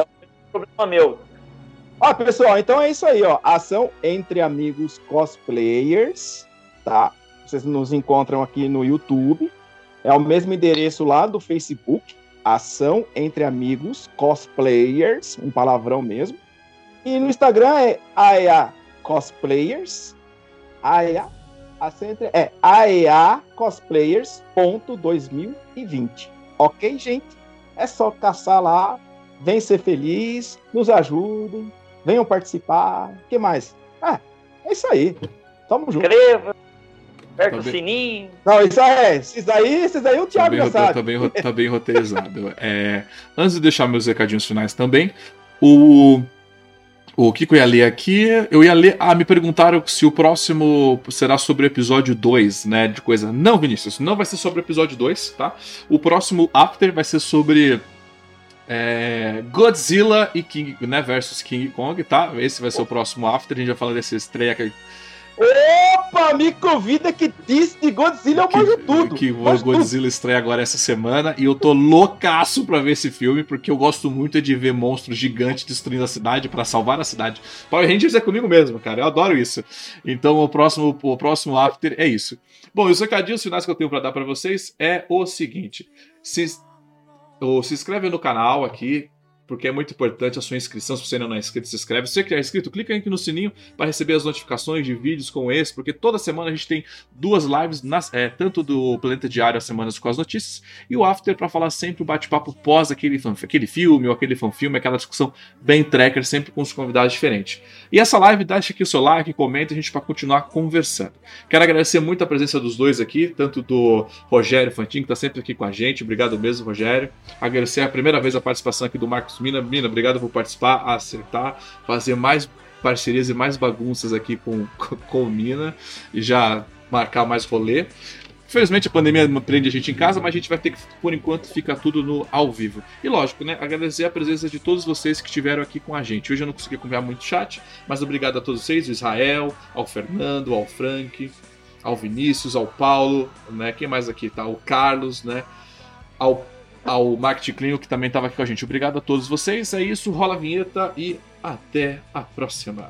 Problema meu. Ó, pessoal, então é isso aí, ó. Ação entre amigos cosplayers, tá? Vocês nos encontram aqui no YouTube. É o mesmo endereço lá do Facebook. Ação entre amigos cosplayers, um palavrão mesmo. E no Instagram é AEA Cosplayers. AEA, ação entre, é AEA Cosplayers.2020. Ok, gente? É só caçar lá, vem ser feliz, nos ajudem, venham participar. O que mais? Ah, é isso aí. Tamo junto. Inscreva, aperta Tá o sininho. Não, isso é. Esses aí, esses aí o Tá Thiago bem, já sabe. tá bem tá bem roteirizado. É, antes de deixar meus recadinhos finais também, o. O que, que eu ia ler aqui? Eu ia ler. Ah, me perguntaram se o próximo será sobre o episódio 2, né? De coisa. Não, Vinícius, não vai ser sobre o episódio 2, tá? O próximo After vai ser sobre. É, Godzilla e King, né, versus King Kong, tá? Esse vai ser o próximo After. A gente vai falar dessa estreia que, Opa, me convida que disse de Godzilla eu manjo tudo. que o manjo tudo. Godzilla estreia agora essa semana e eu tô loucaço pra ver esse filme porque eu gosto muito de ver monstros gigantes destruindo a cidade pra salvar a cidade. Power Rangers é comigo mesmo, cara. Eu adoro isso. Então o próximo, o próximo after é isso. Bom, e os recadinhos finais que eu tenho pra dar pra vocês é o seguinte: se, ou se inscreve no canal aqui. Porque é muito importante a sua inscrição. Se você ainda não é inscrito, se inscreve. Se você que é inscrito, clica aqui no sininho para receber as notificações de vídeos como esse. Porque toda semana a gente tem duas lives, nas, é, tanto do Planeta Diário, as semanas com as notícias, e o After para falar sempre o bate-papo pós aquele, aquele filme ou aquele fanfilme, aquela discussão bem tracker, sempre com os convidados diferentes. E essa live, deixa aqui o seu like, comenta a gente para continuar conversando. Quero agradecer muito a presença dos dois aqui, tanto do Rogério Fantin, que está sempre aqui com a gente. Obrigado mesmo, Rogério. Agradecer a primeira vez a participação aqui do Marcos Mina. Mina, obrigado por participar, acertar, fazer mais parcerias e mais bagunças aqui com, com o Mina e já marcar mais rolê. Infelizmente a pandemia prende a gente em casa, mas a gente vai ter que, por enquanto, ficar tudo no ao vivo. E lógico, né? Agradecer a presença de todos vocês que estiveram aqui com a gente. Hoje eu não consegui acompanhar muito chat, mas obrigado a todos vocês, ao Israel, ao Fernando, ao Frank, ao Vinícius, ao Paulo, né? Quem mais aqui tá? O Carlos, né? Ao, ao Market Clean, que também estava aqui com a gente. Obrigado a todos vocês. É isso, rola a vinheta e até a próxima.